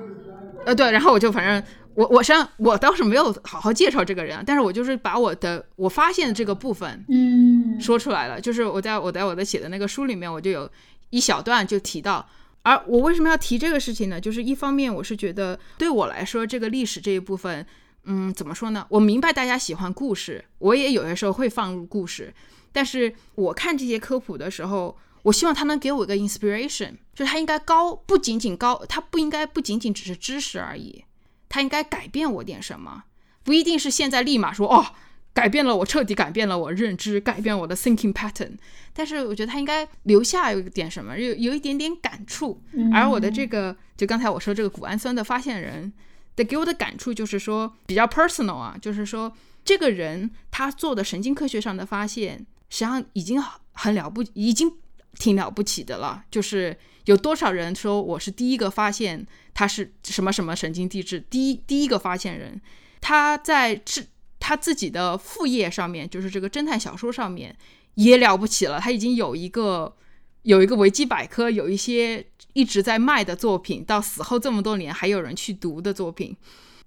呃，对，然后我就反正。我我上我倒是没有好好介绍这个人，但是我就是把我的我发现的这个部分，嗯，说出来了。就是我在我在我的写的那个书里面，我就有一小段就提到。而我为什么要提这个事情呢？就是一方面我是觉得对我来说，这个历史这一部分，嗯，怎么说呢？我明白大家喜欢故事，我也有些时候会放入故事。但是我看这些科普的时候，我希望他能给我一个 inspiration，就是他应该高，不仅仅高，他不应该不仅仅只是知识而已。他应该改变我点什么？不一定是现在立马说哦，改变了我，彻底改变了我认知，改变我的 thinking pattern。但是我觉得他应该留下有一点什么，有有一点点感触。而我的这个，就刚才我说这个谷氨酸的发现人，的给我的感触就是说比较 personal 啊，就是说这个人他做的神经科学上的发现，实际上已经很了不，已经挺了不起的了。就是有多少人说我是第一个发现。他是什么什么神经递质第一第一个发现人，他在自他自己的副业上面，就是这个侦探小说上面也了不起了。他已经有一个有一个维基百科，有一些一直在卖的作品，到死后这么多年还有人去读的作品。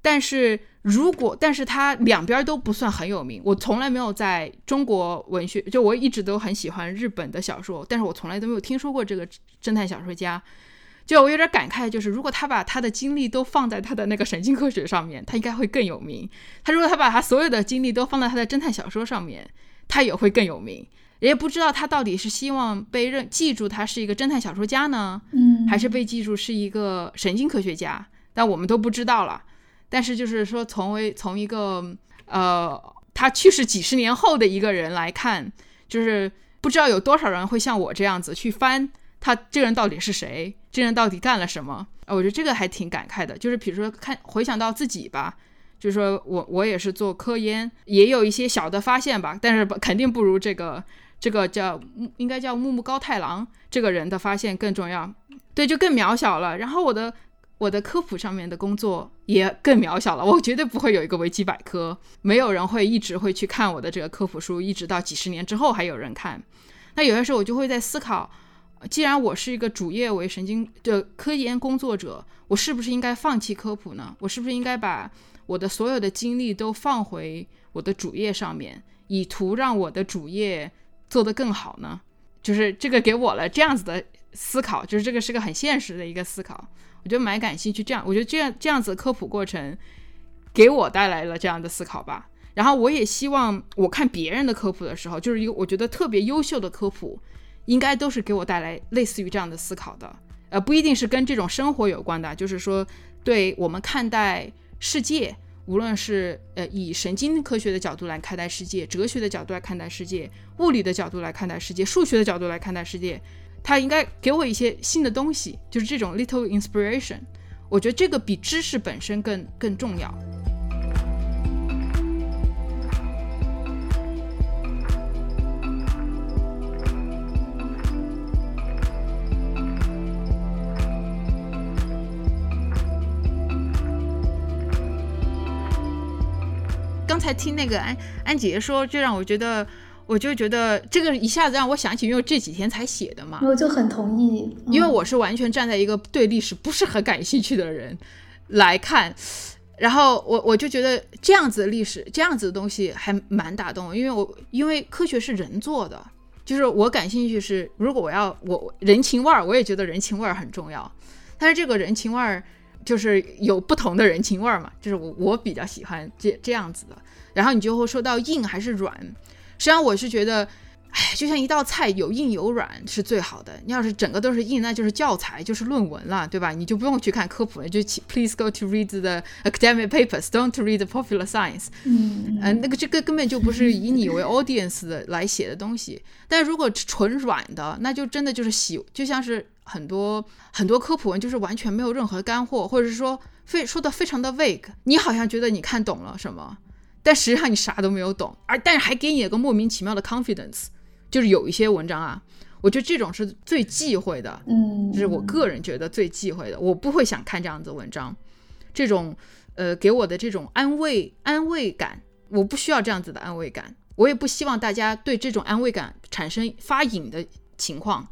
但是如果但是他两边都不算很有名，我从来没有在中国文学，就我一直都很喜欢日本的小说，但是我从来都没有听说过这个侦探小说家。就我有点感慨，就是如果他把他的精力都放在他的那个神经科学上面，他应该会更有名。他如果他把他所有的精力都放在他的侦探小说上面，他也会更有名。也不知道他到底是希望被认记住他是一个侦探小说家呢，嗯，还是被记住是一个神经科学家？但我们都不知道了。但是就是说，从为从一个呃他去世几十年后的一个人来看，就是不知道有多少人会像我这样子去翻他这个人到底是谁。这人到底干了什么？我觉得这个还挺感慨的。就是比如说看回想到自己吧，就是说我我也是做科研，也有一些小的发现吧，但是肯定不如这个这个叫应该叫木木高太郎这个人的发现更重要。对，就更渺小了。然后我的我的科普上面的工作也更渺小了。我绝对不会有一个维基百科，没有人会一直会去看我的这个科普书，一直到几十年之后还有人看。那有些时候我就会在思考。既然我是一个主业为神经的科研工作者，我是不是应该放弃科普呢？我是不是应该把我的所有的精力都放回我的主业上面，以图让我的主业做得更好呢？就是这个给我了这样子的思考，就是这个是个很现实的一个思考，我觉得蛮感兴趣。这样，我觉得这样这样子科普过程给我带来了这样的思考吧。然后我也希望我看别人的科普的时候，就是一个我觉得特别优秀的科普。应该都是给我带来类似于这样的思考的，呃，不一定是跟这种生活有关的，就是说对我们看待世界，无论是呃以神经科学的角度来看待世界，哲学的角度来看待世界，物理的角度来看待世界，数学的角度来看待世界，它应该给我一些新的东西，就是这种 little inspiration。我觉得这个比知识本身更更重要。刚才听那个安安姐姐说，就让我觉得，我就觉得这个一下子让我想起，因为这几天才写的嘛，我就很同意，因为我是完全站在一个对历史不是很感兴趣的人来看，然后我我就觉得这样子的历史，这样子的东西还蛮打动，因为我因为科学是人做的，就是我感兴趣是，如果我要我人情味儿，我也觉得人情味儿很重要，但是这个人情味儿。就是有不同的人情味儿嘛，就是我我比较喜欢这这样子的。然后你就会说到硬还是软，实际上我是觉得，哎，就像一道菜有硬有软是最好的。你要是整个都是硬，那就是教材，就是论文了，对吧？你就不用去看科普了，就 please go to read the academic papers，don't read the popular science。嗯嗯，那个这个根本就不是以你为 audience 的来写的东西。但如果纯软的，那就真的就是洗，就像是。很多很多科普文就是完全没有任何干货，或者是说非说的非常的 vague，你好像觉得你看懂了什么，但实际上你啥都没有懂，而但是还给你了个莫名其妙的 confidence，就是有一些文章啊，我觉得这种是最忌讳的，嗯，就是我个人觉得最忌讳的，我不会想看这样子文章，这种呃给我的这种安慰安慰感，我不需要这样子的安慰感，我也不希望大家对这种安慰感产生发瘾的情况。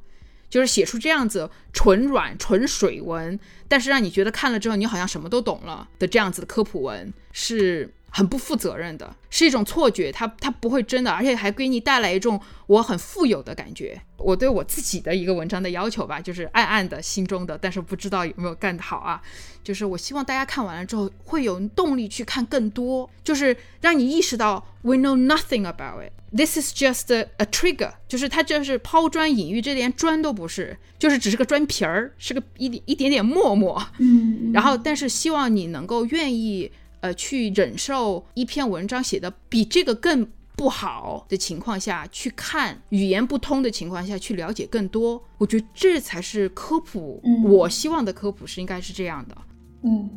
就是写出这样子纯软纯水文，但是让你觉得看了之后你好像什么都懂了的这样子的科普文，是很不负责任的，是一种错觉，它它不会真的，而且还给你带来一种我很富有的感觉。我对我自己的一个文章的要求吧，就是暗暗的心中的，但是不知道有没有干得好啊。就是我希望大家看完了之后会有动力去看更多，就是让你意识到 we know nothing about it。This is just a, a trigger，就是它就是抛砖引玉，这连砖都不是，就是只是个砖皮儿，是个一点一点点沫沫。嗯，然后，但是希望你能够愿意呃去忍受一篇文章写的比这个更不好的情况下去看，语言不通的情况下去了解更多。我觉得这才是科普。嗯我希望的科普是应该是这样的。嗯，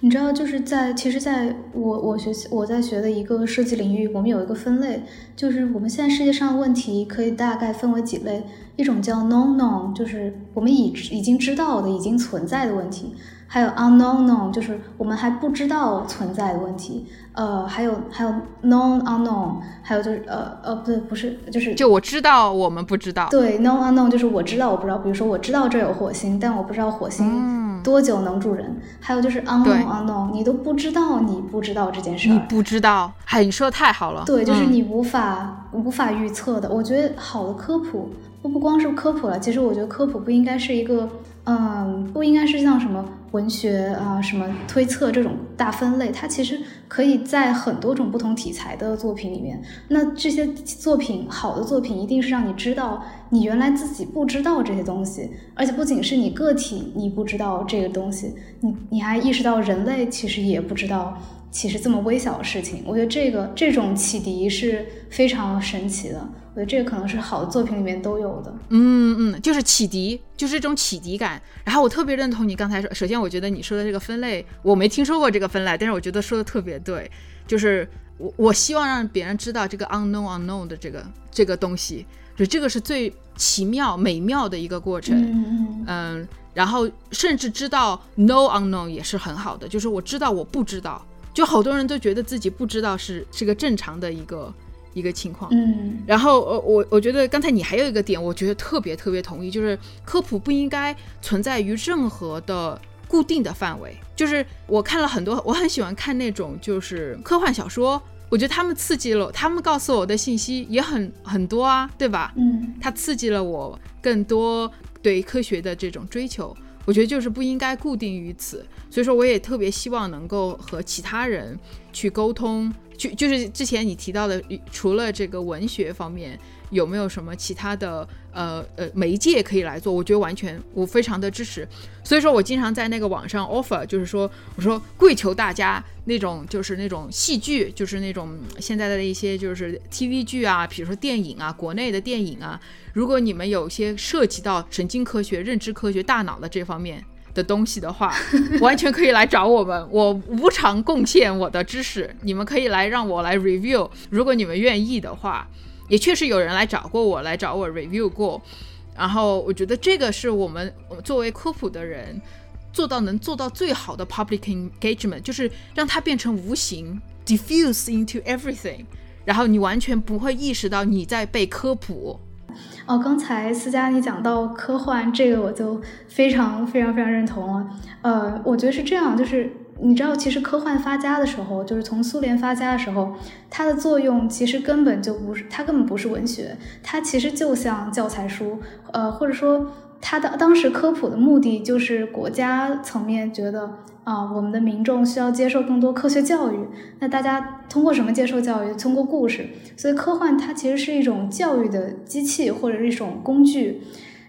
你知道，就是在其实，在我我学习我在学的一个设计领域，我们有一个分类，就是我们现在世界上的问题可以大概分为几类，一种叫 known known，就是我们已已经知道的、已经存在的问题。还有 unknown known，就是我们还不知道存在的问题。呃，还有还有 known unknown，还有就是呃呃不对，不是，就是就我知道我们不知道。对，known unknown 就是我知道我不知道。比如说我知道这有火星，但我不知道火星多久能住人。还有就是 unknown unknown，你都不知道你不知道这件事。你不知道，嗨，你说的太好了。对，就是你无法无法预测的。我觉得好的科普不不光是科普了，其实我觉得科普不应该是一个。嗯，不应该是像什么文学啊、什么推测这种大分类，它其实可以在很多种不同题材的作品里面。那这些作品，好的作品一定是让你知道你原来自己不知道这些东西，而且不仅是你个体你不知道这个东西，你你还意识到人类其实也不知道，其实这么微小的事情。我觉得这个这种启迪是非常神奇的。我觉得这个可能是好的作品里面都有的，嗯嗯，就是启迪，就是这种启迪感。然后我特别认同你刚才说，首先我觉得你说的这个分类，我没听说过这个分类，但是我觉得说的特别对，就是我我希望让别人知道这个 unknown unknown 的这个这个东西，就这个是最奇妙美妙的一个过程，嗯嗯，然后甚至知道 no unknown 也是很好的，就是我知道我不知道，就好多人都觉得自己不知道是是个正常的一个。一个情况，嗯，然后呃，我我觉得刚才你还有一个点，我觉得特别特别同意，就是科普不应该存在于任何的固定的范围。就是我看了很多，我很喜欢看那种就是科幻小说，我觉得他们刺激了，他们告诉我的信息也很很多啊，对吧？嗯，它刺激了我更多对科学的这种追求。我觉得就是不应该固定于此，所以说我也特别希望能够和其他人去沟通，就就是之前你提到的，除了这个文学方面。有没有什么其他的呃呃媒介可以来做？我觉得完全我非常的支持，所以说我经常在那个网上 offer，就是说我说跪求大家那种就是那种戏剧，就是那种现在的一些就是 TV 剧啊，比如说电影啊，国内的电影啊，如果你们有些涉及到神经科学、认知科学、大脑的这方面的东西的话，完全可以来找我们，我无偿贡献我的知识，你们可以来让我来 review，如果你们愿意的话。也确实有人来找过我，来找我 review 过，然后我觉得这个是我们作为科普的人做到能做到最好的 public engagement，就是让它变成无形，diffuse into everything，然后你完全不会意识到你在被科普。哦，刚才思佳你讲到科幻这个，我就非常非常非常认同了。呃，我觉得是这样，就是。你知道，其实科幻发家的时候，就是从苏联发家的时候，它的作用其实根本就不是，它根本不是文学，它其实就像教材书，呃，或者说它的当时科普的目的就是国家层面觉得啊，我们的民众需要接受更多科学教育，那大家通过什么接受教育？通过故事，所以科幻它其实是一种教育的机器或者是一种工具。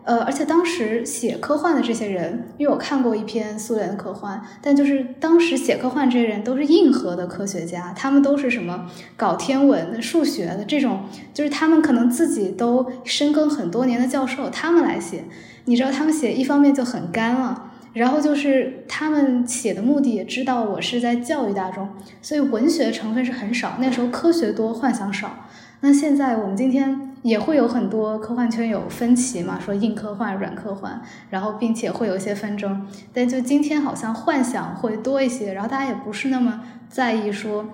呃，而且当时写科幻的这些人，因为我看过一篇苏联的科幻，但就是当时写科幻这些人都是硬核的科学家，他们都是什么搞天文的、数学的这种，就是他们可能自己都深耕很多年的教授，他们来写，你知道他们写一方面就很干了，然后就是他们写的目的也知道我是在教育大众，所以文学成分是很少，那时候科学多，幻想少。那现在我们今天也会有很多科幻圈有分歧嘛，说硬科幻、软科幻，然后并且会有一些纷争。但就今天好像幻想会多一些，然后大家也不是那么在意说。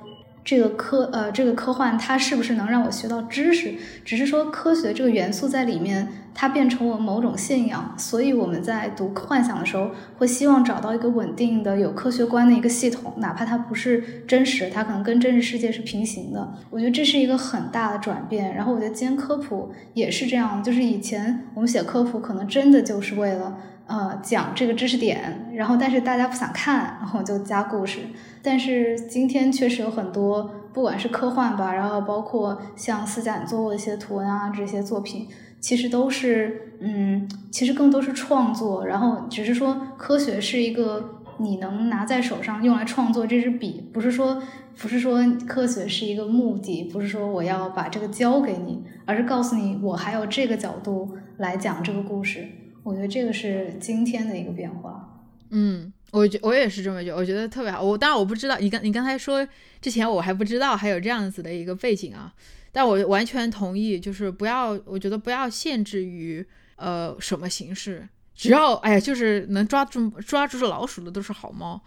这个科呃，这个科幻它是不是能让我学到知识？只是说科学这个元素在里面，它变成我某种信仰。所以我们在读幻想的时候，会希望找到一个稳定的、有科学观的一个系统，哪怕它不是真实，它可能跟真实世界是平行的。我觉得这是一个很大的转变。然后我觉得今天科普也是这样，就是以前我们写科普，可能真的就是为了。呃，讲这个知识点，然后但是大家不想看，然后就加故事。但是今天确实有很多，不管是科幻吧，然后包括像思展做过的一些图文啊这些作品，其实都是，嗯，其实更多是创作。然后只是说，科学是一个你能拿在手上用来创作这支笔，不是说不是说科学是一个目的，不是说我要把这个交给你，而是告诉你我还有这个角度来讲这个故事。我觉得这个是今天的一个变化。嗯，我觉我也是这么觉得，我觉得特别好。我当然我不知道，你刚你刚才说之前我还不知道还有这样子的一个背景啊，但我完全同意，就是不要，我觉得不要限制于呃什么形式，只要哎呀，就是能抓住抓住老鼠的都是好猫，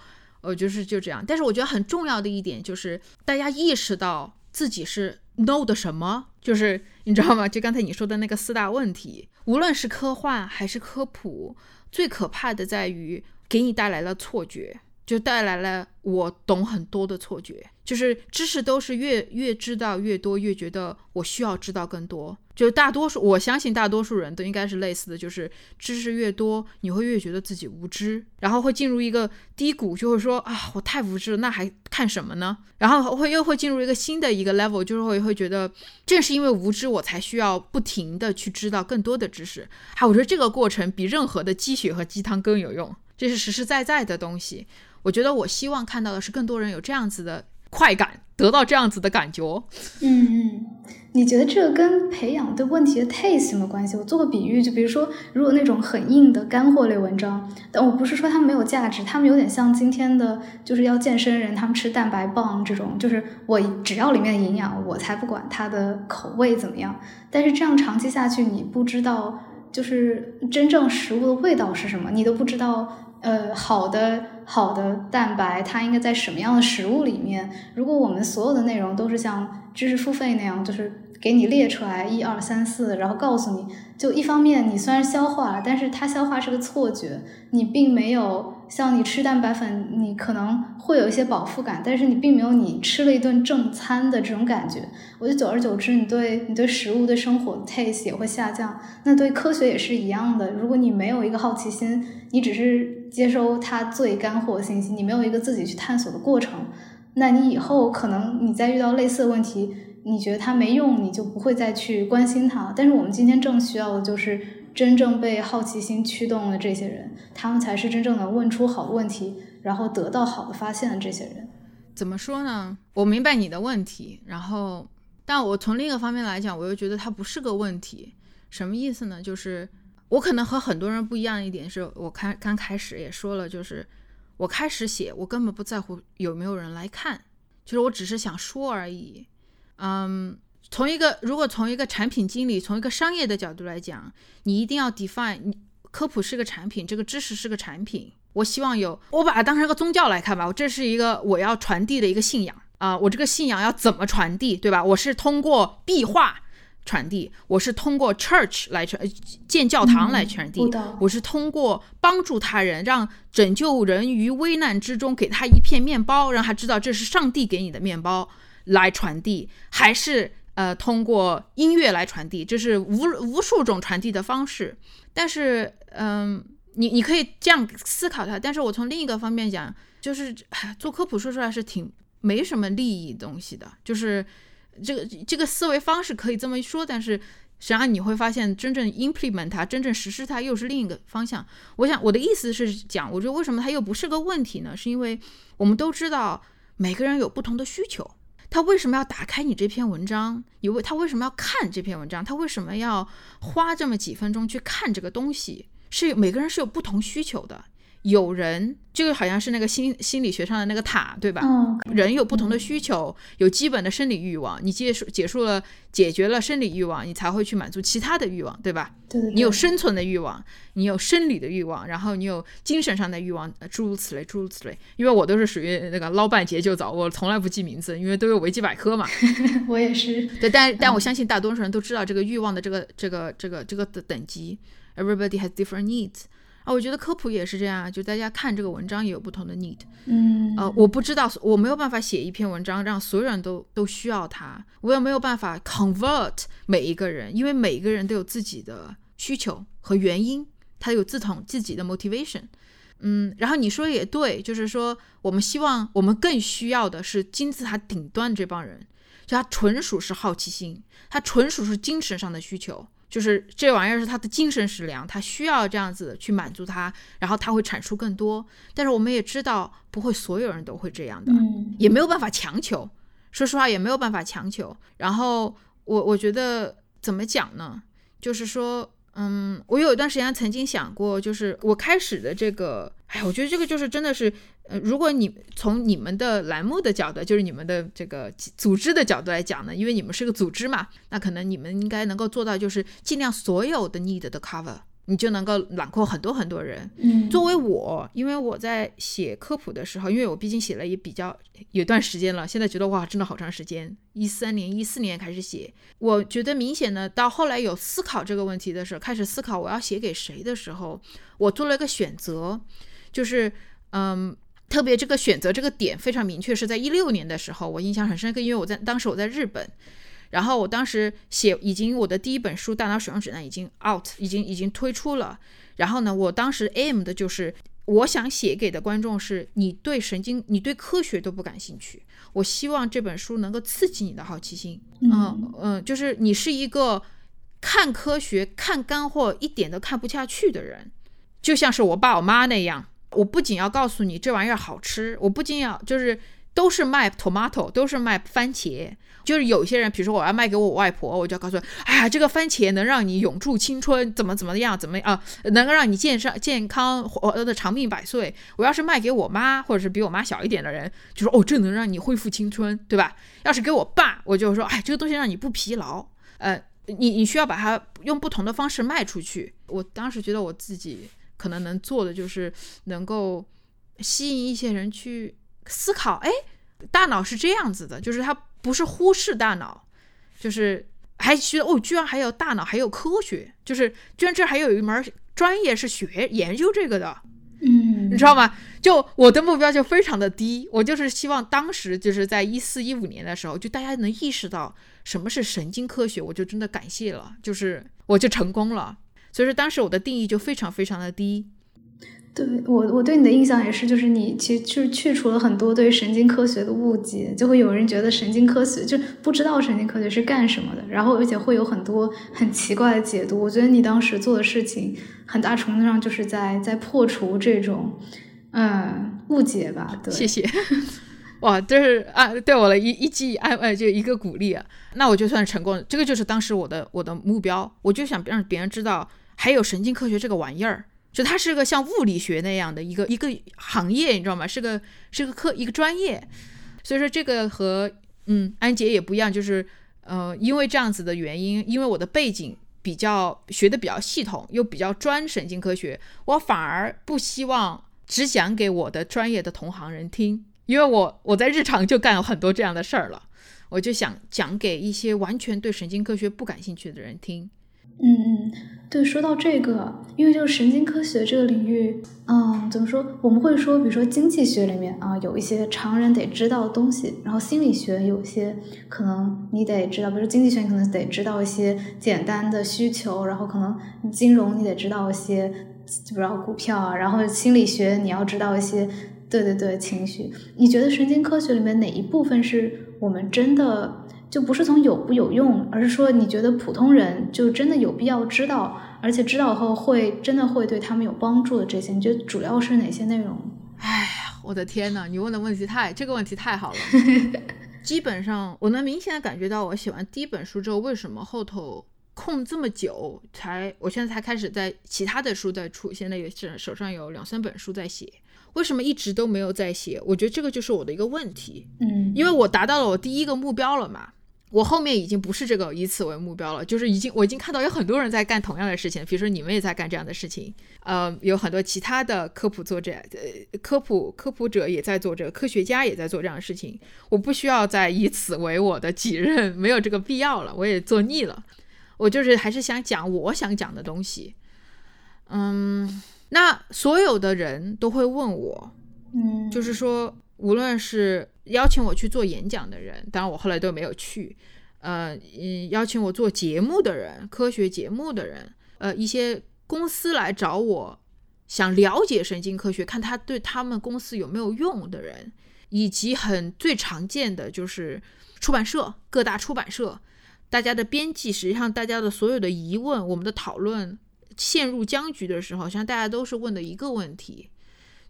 我就是就这样。但是我觉得很重要的一点就是大家意识到自己是 no 的什么，就是你知道吗？就刚才你说的那个四大问题。无论是科幻还是科普，最可怕的在于给你带来了错觉，就带来了我懂很多的错觉。就是知识都是越越知道越多，越觉得我需要知道更多。就大多数，我相信大多数人都应该是类似的，就是知识越多，你会越觉得自己无知，然后会进入一个低谷，就会说啊，我太无知了，那还看什么呢？然后会又会进入一个新的一个 level，就是会会觉得正是因为无知，我才需要不停的去知道更多的知识。还我觉得这个过程比任何的鸡血和鸡汤更有用，这是实实在在的东西。我觉得我希望看到的是更多人有这样子的。快感得到这样子的感觉，嗯嗯，你觉得这个跟培养对问题的 taste 有没有关系？我做个比喻，就比如说，如果那种很硬的干货类文章，但我不是说它没有价值，他们有点像今天的，就是要健身人，他们吃蛋白棒这种，就是我只要里面的营养，我才不管它的口味怎么样。但是这样长期下去，你不知道，就是真正食物的味道是什么，你都不知道。呃，好的，好的蛋白，它应该在什么样的食物里面？如果我们所有的内容都是像知识付费那样，就是给你列出来一二三四，然后告诉你，就一方面你虽然消化了，但是它消化是个错觉，你并没有。像你吃蛋白粉，你可能会有一些饱腹感，但是你并没有你吃了一顿正餐的这种感觉。我觉得久而久之，你对你对食物、对生活 taste 也会下降。那对科学也是一样的。如果你没有一个好奇心，你只是接收它最干货信息，你没有一个自己去探索的过程，那你以后可能你再遇到类似的问题，你觉得它没用，你就不会再去关心它。但是我们今天正需要的就是真正被好奇心驱动的这些人，他们才是真正能问出好问题，然后得到好的发现的这些人。怎么说呢？我明白你的问题，然后，但我从另一个方面来讲，我又觉得它不是个问题。什么意思呢？就是我可能和很多人不一样一点，是我开刚开始也说了，就是我开始写，我根本不在乎有没有人来看，就是我只是想说而已。嗯，从一个如果从一个产品经理，从一个商业的角度来讲，你一定要 define，科普是个产品，这个知识是个产品。我希望有，我把它当成一个宗教来看吧。我这是一个我要传递的一个信仰啊，我这个信仰要怎么传递，对吧？我是通过壁画传递，我是通过 church 来传建教堂来传递，我是通过帮助他人，让拯救人于危难之中，给他一片面包，让他知道这是上帝给你的面包来传递，还是呃通过音乐来传递？这是无无数种传递的方式，但是嗯。你你可以这样思考它，但是我从另一个方面讲，就是做科普说出来是挺没什么利益东西的，就是这个这个思维方式可以这么说，但是实际上你会发现，真正 implement 它，真正实施它又是另一个方向。我想我的意思是讲，我觉得为什么它又不是个问题呢？是因为我们都知道每个人有不同的需求，他为什么要打开你这篇文章？你为他为什么要看这篇文章？他为什么要花这么几分钟去看这个东西？是每个人是有不同需求的，有人这个好像是那个心心理学上的那个塔，对吧？嗯，人有不同的需求，有基本的生理欲望，你结束结束了解决了生理欲望，你才会去满足其他的欲望，对吧？对，你有生存的欲望，你有生理的欲望，然后你有精神上的欲望，诸如此类，诸如此类。因为我都是属于那个捞半截就走，我从来不记名字，因为都有维基百科嘛。我也是。对，但 但我相信大多数人都知道这个欲望的这个这个这个这个的等级。Everybody has different needs 啊，我觉得科普也是这样，就大家看这个文章也有不同的 need。嗯，呃，我不知道，我没有办法写一篇文章让所有人都都需要它，我也没有办法 convert 每一个人，因为每一个人都有自己的需求和原因，他有自同自己的 motivation。嗯，然后你说也对，就是说我们希望我们更需要的是金字塔顶端这帮人，就他纯属是好奇心，他纯属是精神上的需求。就是这玩意儿是他的精神食粮，他需要这样子去满足他，然后他会产出更多。但是我们也知道，不会所有人都会这样的，也没有办法强求。说实话，也没有办法强求。然后我我觉得怎么讲呢？就是说。嗯，我有一段时间曾经想过，就是我开始的这个，哎，我觉得这个就是真的是，呃，如果你从你们的栏目的角度，就是你们的这个组织的角度来讲呢，因为你们是个组织嘛，那可能你们应该能够做到，就是尽量所有的 need 的 cover。你就能够揽括很多很多人。嗯，作为我，因为我在写科普的时候，因为我毕竟写了也比较有段时间了，现在觉得哇，真的好长时间。一三年、一四年开始写，我觉得明显的到后来有思考这个问题的时候，开始思考我要写给谁的时候，我做了一个选择，就是嗯，特别这个选择这个点非常明确，是在一六年的时候，我印象很深刻，因为我在当时我在日本。然后我当时写，已经我的第一本书《大脑使用指南》已经 out，已经已经推出了。然后呢，我当时 aim 的就是，我想写给的观众是你对神经、你对科学都不感兴趣。我希望这本书能够刺激你的好奇心。嗯嗯，就是你是一个看科学、看干货一点都看不下去的人，就像是我爸我妈那样。我不仅要告诉你这玩意儿好吃，我不仅要就是都是卖 tomato，都是卖番茄。就是有些人，比如说我要卖给我外婆，我就要告诉，哎呀，这个番茄能让你永驻青春，怎么怎么样，怎么啊，能够让你健上健康，活的长命百岁。我要是卖给我妈，或者是比我妈小一点的人，就说哦，这能让你恢复青春，对吧？要是给我爸，我就说，哎，这个东西让你不疲劳，呃，你你需要把它用不同的方式卖出去。我当时觉得我自己可能能做的就是能够吸引一些人去思考，哎，大脑是这样子的，就是它。不是忽视大脑，就是还觉得哦，居然还有大脑，还有科学，就是居然这还有一门专业是学研究这个的，嗯，你知道吗？就我的目标就非常的低，我就是希望当时就是在一四一五年的时候，就大家能意识到什么是神经科学，我就真的感谢了，就是我就成功了。所以说当时我的定义就非常非常的低。对我，我对你的印象也是，就是你其实就是去除了很多对神经科学的误解，就会有人觉得神经科学就不知道神经科学是干什么的，然后而且会有很多很奇怪的解读。我觉得你当时做的事情，很大程度上就是在在破除这种嗯误解吧。对，谢谢。哇，这是啊，对我的一一记安慰，就一个鼓励啊。那我就算成功，这个就是当时我的我的目标，我就想让别人知道还有神经科学这个玩意儿。就它是个像物理学那样的一个一个行业，你知道吗？是个是个科一个专业，所以说这个和嗯安杰也不一样，就是呃因为这样子的原因，因为我的背景比较学的比较系统，又比较专神经科学，我反而不希望只讲给我的专业的同行人听，因为我我在日常就干了很多这样的事儿了，我就想讲给一些完全对神经科学不感兴趣的人听。嗯嗯，对，说到这个，因为就是神经科学这个领域，嗯，怎么说？我们会说，比如说经济学里面啊，有一些常人得知道的东西，然后心理学有些可能你得知道，比如说经济学你可能得知道一些简单的需求，然后可能金融你得知道一些，不知道股票啊，然后心理学你要知道一些，对对对，情绪。你觉得神经科学里面哪一部分是我们真的？就不是从有不有用，而是说你觉得普通人就真的有必要知道，而且知道后会真的会对他们有帮助的这些，你觉得主要是哪些内容？哎呀，我的天呐，你问的问题太这个问题太好了。基本上我能明显的感觉到，我写完第一本书之后，为什么后头空这么久才，我现在才开始在其他的书在出，现在也是手上有两三本书在写。为什么一直都没有在写？我觉得这个就是我的一个问题。嗯，因为我达到了我第一个目标了嘛。我后面已经不是这个以此为目标了，就是已经我已经看到有很多人在干同样的事情，比如说你们也在干这样的事情，呃，有很多其他的科普作者、呃科普科普者也在做这个，科学家也在做这样的事情，我不需要再以此为我的己任，没有这个必要了，我也做腻了，我就是还是想讲我想讲的东西，嗯，那所有的人都会问我，嗯，就是说无论是。邀请我去做演讲的人，当然我后来都没有去。呃，嗯，邀请我做节目的人，科学节目的人，呃，一些公司来找我，想了解神经科学，看他对他们公司有没有用的人，以及很最常见的就是出版社，各大出版社，大家的编辑，实际上大家的所有的疑问，我们的讨论陷入僵局的时候，像大家都是问的一个问题，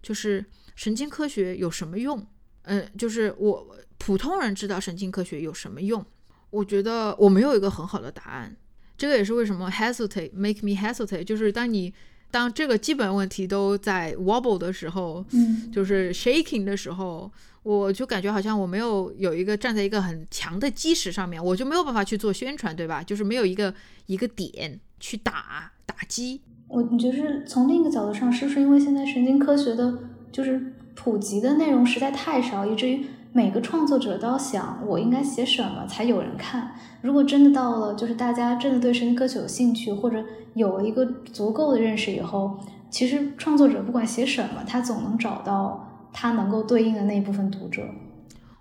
就是神经科学有什么用？嗯，就是我普通人知道神经科学有什么用？我觉得我没有一个很好的答案。这个也是为什么 hesitate make me hesitate，就是当你当这个基本问题都在 wobble 的时候，嗯，就是 shaking 的时候，我就感觉好像我没有有一个站在一个很强的基石上面，我就没有办法去做宣传，对吧？就是没有一个一个点去打打击。我你觉得从另一个角度上，是不是因为现在神经科学的，就是？普及的内容实在太少，以至于每个创作者都要想我应该写什么才有人看。如果真的到了，就是大家真的对神经科学有兴趣，或者有一个足够的认识以后，其实创作者不管写什么，他总能找到他能够对应的那一部分读者。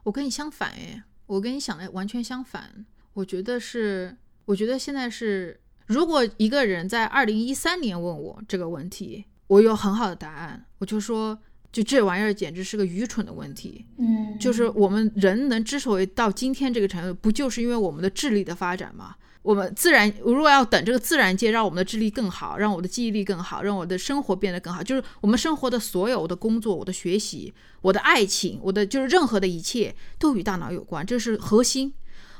我跟你相反诶，我跟你想的完全相反。我觉得是，我觉得现在是，如果一个人在二零一三年问我这个问题，我有很好的答案，我就说。就这玩意儿简直是个愚蠢的问题，嗯，就是我们人能之所以到今天这个程度，不就是因为我们的智力的发展吗？我们自然如果要等这个自然界让我们的智力更好，让我的记忆力更好，让我的生活变得更好，就是我们生活的所有的工作、我的学习、我的爱情、我的就是任何的一切都与大脑有关，这是核心。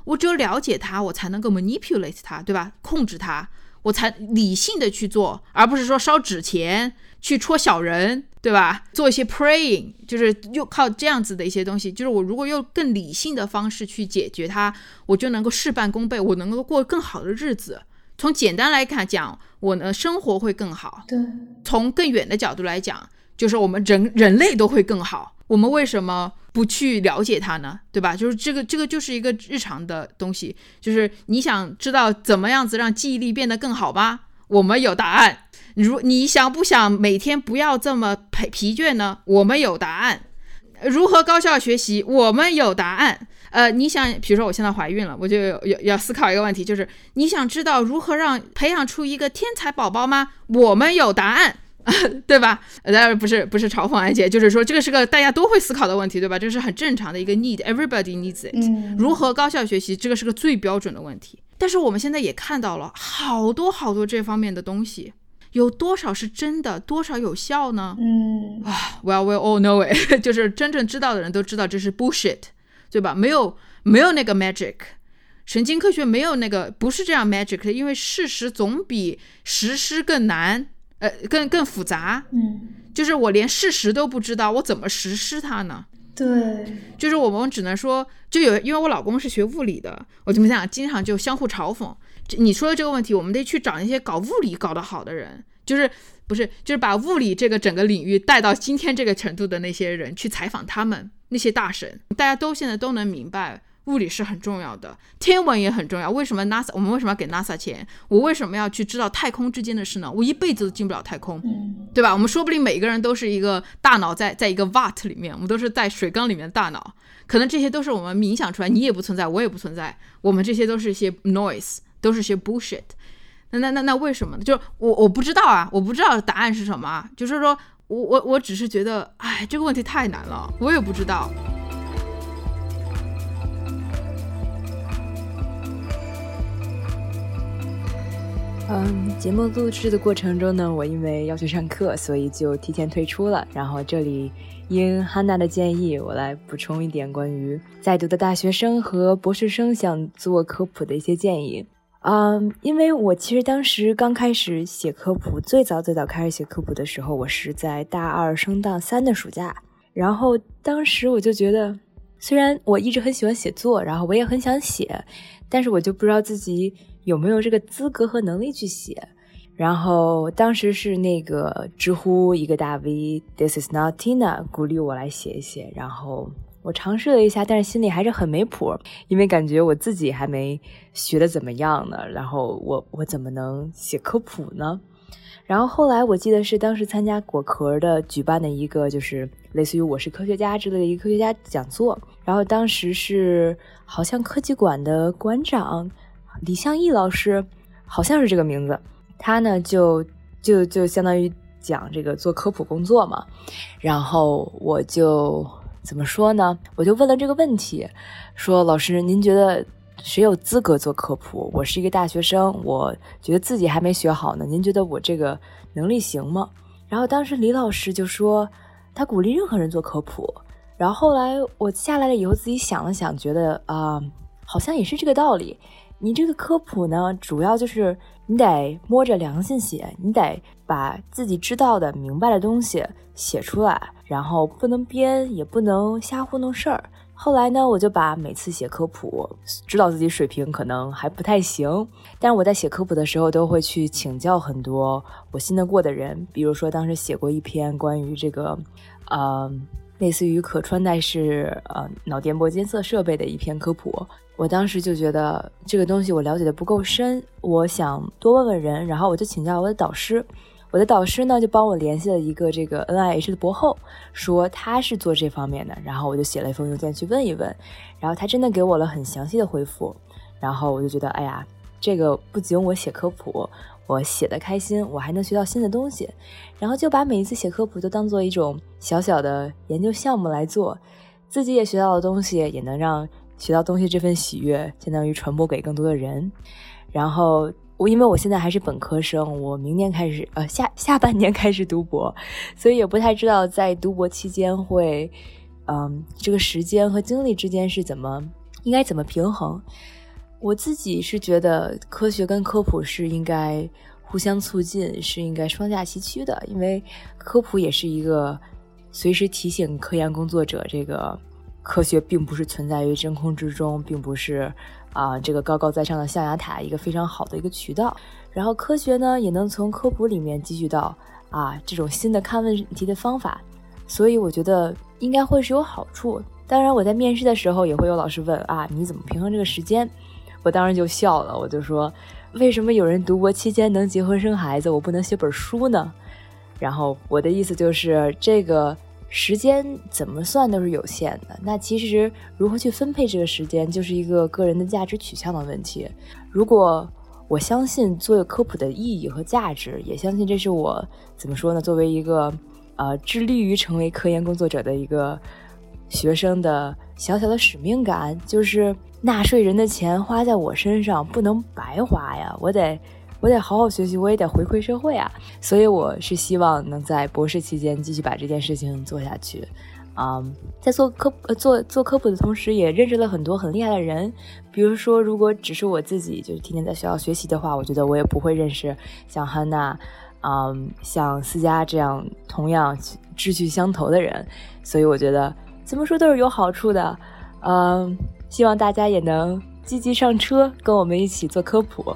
我只有了解它，我才能够 manipulate 它，对吧？控制它，我才理性的去做，而不是说烧纸钱去戳小人。对吧？做一些 praying，就是又靠这样子的一些东西，就是我如果用更理性的方式去解决它，我就能够事半功倍，我能够过更好的日子。从简单来看讲，我呢生活会更好。对，从更远的角度来讲，就是我们人人类都会更好。我们为什么不去了解它呢？对吧？就是这个这个就是一个日常的东西，就是你想知道怎么样子让记忆力变得更好吗？我们有答案。如你想不想每天不要这么疲疲倦呢？我们有答案。如何高效学习？我们有答案。呃，你想，比如说我现在怀孕了，我就要要思考一个问题，就是你想知道如何让培养出一个天才宝宝吗？我们有答案。对吧？当然不是不是嘲讽安姐，就是说这个是个大家都会思考的问题，对吧？这是很正常的一个 need，everybody needs it。如何高效学习，这个是个最标准的问题。但是我们现在也看到了好多好多这方面的东西，有多少是真的，多少有效呢？嗯啊，Well we all know it，就是真正知道的人都知道这是 bullshit，对吧？没有没有那个 magic。神经科学没有那个不是这样 magic 的，因为事实总比实施更难，呃，更更复杂。嗯，就是我连事实都不知道，我怎么实施它呢？对，就是我们只能说，就有因为我老公是学物理的，我怎么讲，经常就相互嘲讽。你说的这个问题，我们得去找那些搞物理搞得好的人，就是不是就是把物理这个整个领域带到今天这个程度的那些人去采访他们那些大神，大家都现在都能明白。物理是很重要的，天文也很重要。为什么 NASA 我们为什么要给 NASA 钱？我为什么要去知道太空之间的事呢？我一辈子都进不了太空，对吧？我们说不定每个人都是一个大脑在在一个 vat 里面，我们都是在水缸里面的大脑，可能这些都是我们冥想出来。你也不存在，我也不存在，我们这些都是一些 noise，都是些 bullshit。那那那那为什么呢？就我我不知道啊，我不知道答案是什么啊。就是说我我我只是觉得，哎，这个问题太难了，我也不知道。嗯，节目录制的过程中呢，我因为要去上课，所以就提前退出了。然后这里因汉娜的建议，我来补充一点关于在读的大学生和博士生想做科普的一些建议。嗯，因为我其实当时刚开始写科普，最早最早开始写科普的时候，我是在大二升大三的暑假。然后当时我就觉得，虽然我一直很喜欢写作，然后我也很想写，但是我就不知道自己。有没有这个资格和能力去写？然后当时是那个知乎一个大 V，This is not Tina，鼓励我来写一写。然后我尝试了一下，但是心里还是很没谱，因为感觉我自己还没学的怎么样呢。然后我我怎么能写科普呢？然后后来我记得是当时参加果壳的举办的一个，就是类似于我是科学家之类的一个科学家讲座。然后当时是好像科技馆的馆长。李相义老师好像是这个名字，他呢就就就相当于讲这个做科普工作嘛，然后我就怎么说呢？我就问了这个问题，说老师您觉得谁有资格做科普？我是一个大学生，我觉得自己还没学好呢，您觉得我这个能力行吗？然后当时李老师就说他鼓励任何人做科普，然后后来我下来了以后自己想了想，觉得啊好像也是这个道理。你这个科普呢，主要就是你得摸着良心写，你得把自己知道的、明白的东西写出来，然后不能编，也不能瞎糊弄事儿。后来呢，我就把每次写科普，知道自己水平可能还不太行，但是我在写科普的时候都会去请教很多我信得过的人，比如说当时写过一篇关于这个，呃，类似于可穿戴式呃脑电波监测设备的一篇科普。我当时就觉得这个东西我了解的不够深，我想多问问人，然后我就请教我的导师。我的导师呢就帮我联系了一个这个 N I H 的博后，说他是做这方面的，然后我就写了一封邮件去问一问，然后他真的给我了很详细的回复，然后我就觉得，哎呀，这个不仅我写科普，我写的开心，我还能学到新的东西，然后就把每一次写科普都当做一种小小的研究项目来做，自己也学到的东西也能让。学到东西这份喜悦，相当于传播给更多的人。然后我因为我现在还是本科生，我明年开始，呃，下下半年开始读博，所以也不太知道在读博期间会，嗯，这个时间和精力之间是怎么应该怎么平衡。我自己是觉得科学跟科普是应该互相促进，是应该双驾齐驱的，因为科普也是一个随时提醒科研工作者这个。科学并不是存在于真空之中，并不是啊这个高高在上的象牙塔一个非常好的一个渠道。然后科学呢也能从科普里面汲取到啊这种新的看问题的方法，所以我觉得应该会是有好处。当然我在面试的时候也会有老师问啊你怎么平衡这个时间？我当时就笑了，我就说为什么有人读博期间能结婚生孩子，我不能写本书呢？然后我的意思就是这个。时间怎么算都是有限的，那其实如何去分配这个时间，就是一个个人的价值取向的问题。如果我相信做科普的意义和价值，也相信这是我怎么说呢？作为一个呃致力于成为科研工作者的一个学生的小小的使命感，就是纳税人的钱花在我身上不能白花呀！我得我得好好学习，我也得回馈社会啊！所以我是希望能在博士期间继续把这件事情做下去。啊，在做科呃做做科普的同时，也认识了很多很厉害的人。比如说，如果只是我自己就是天天在学校学习的话，我觉得我也不会认识像汉娜，嗯，像思佳这样同样志趣相投的人。所以我觉得怎么说都是有好处的。嗯，希望大家也能积极上车，跟我们一起做科普。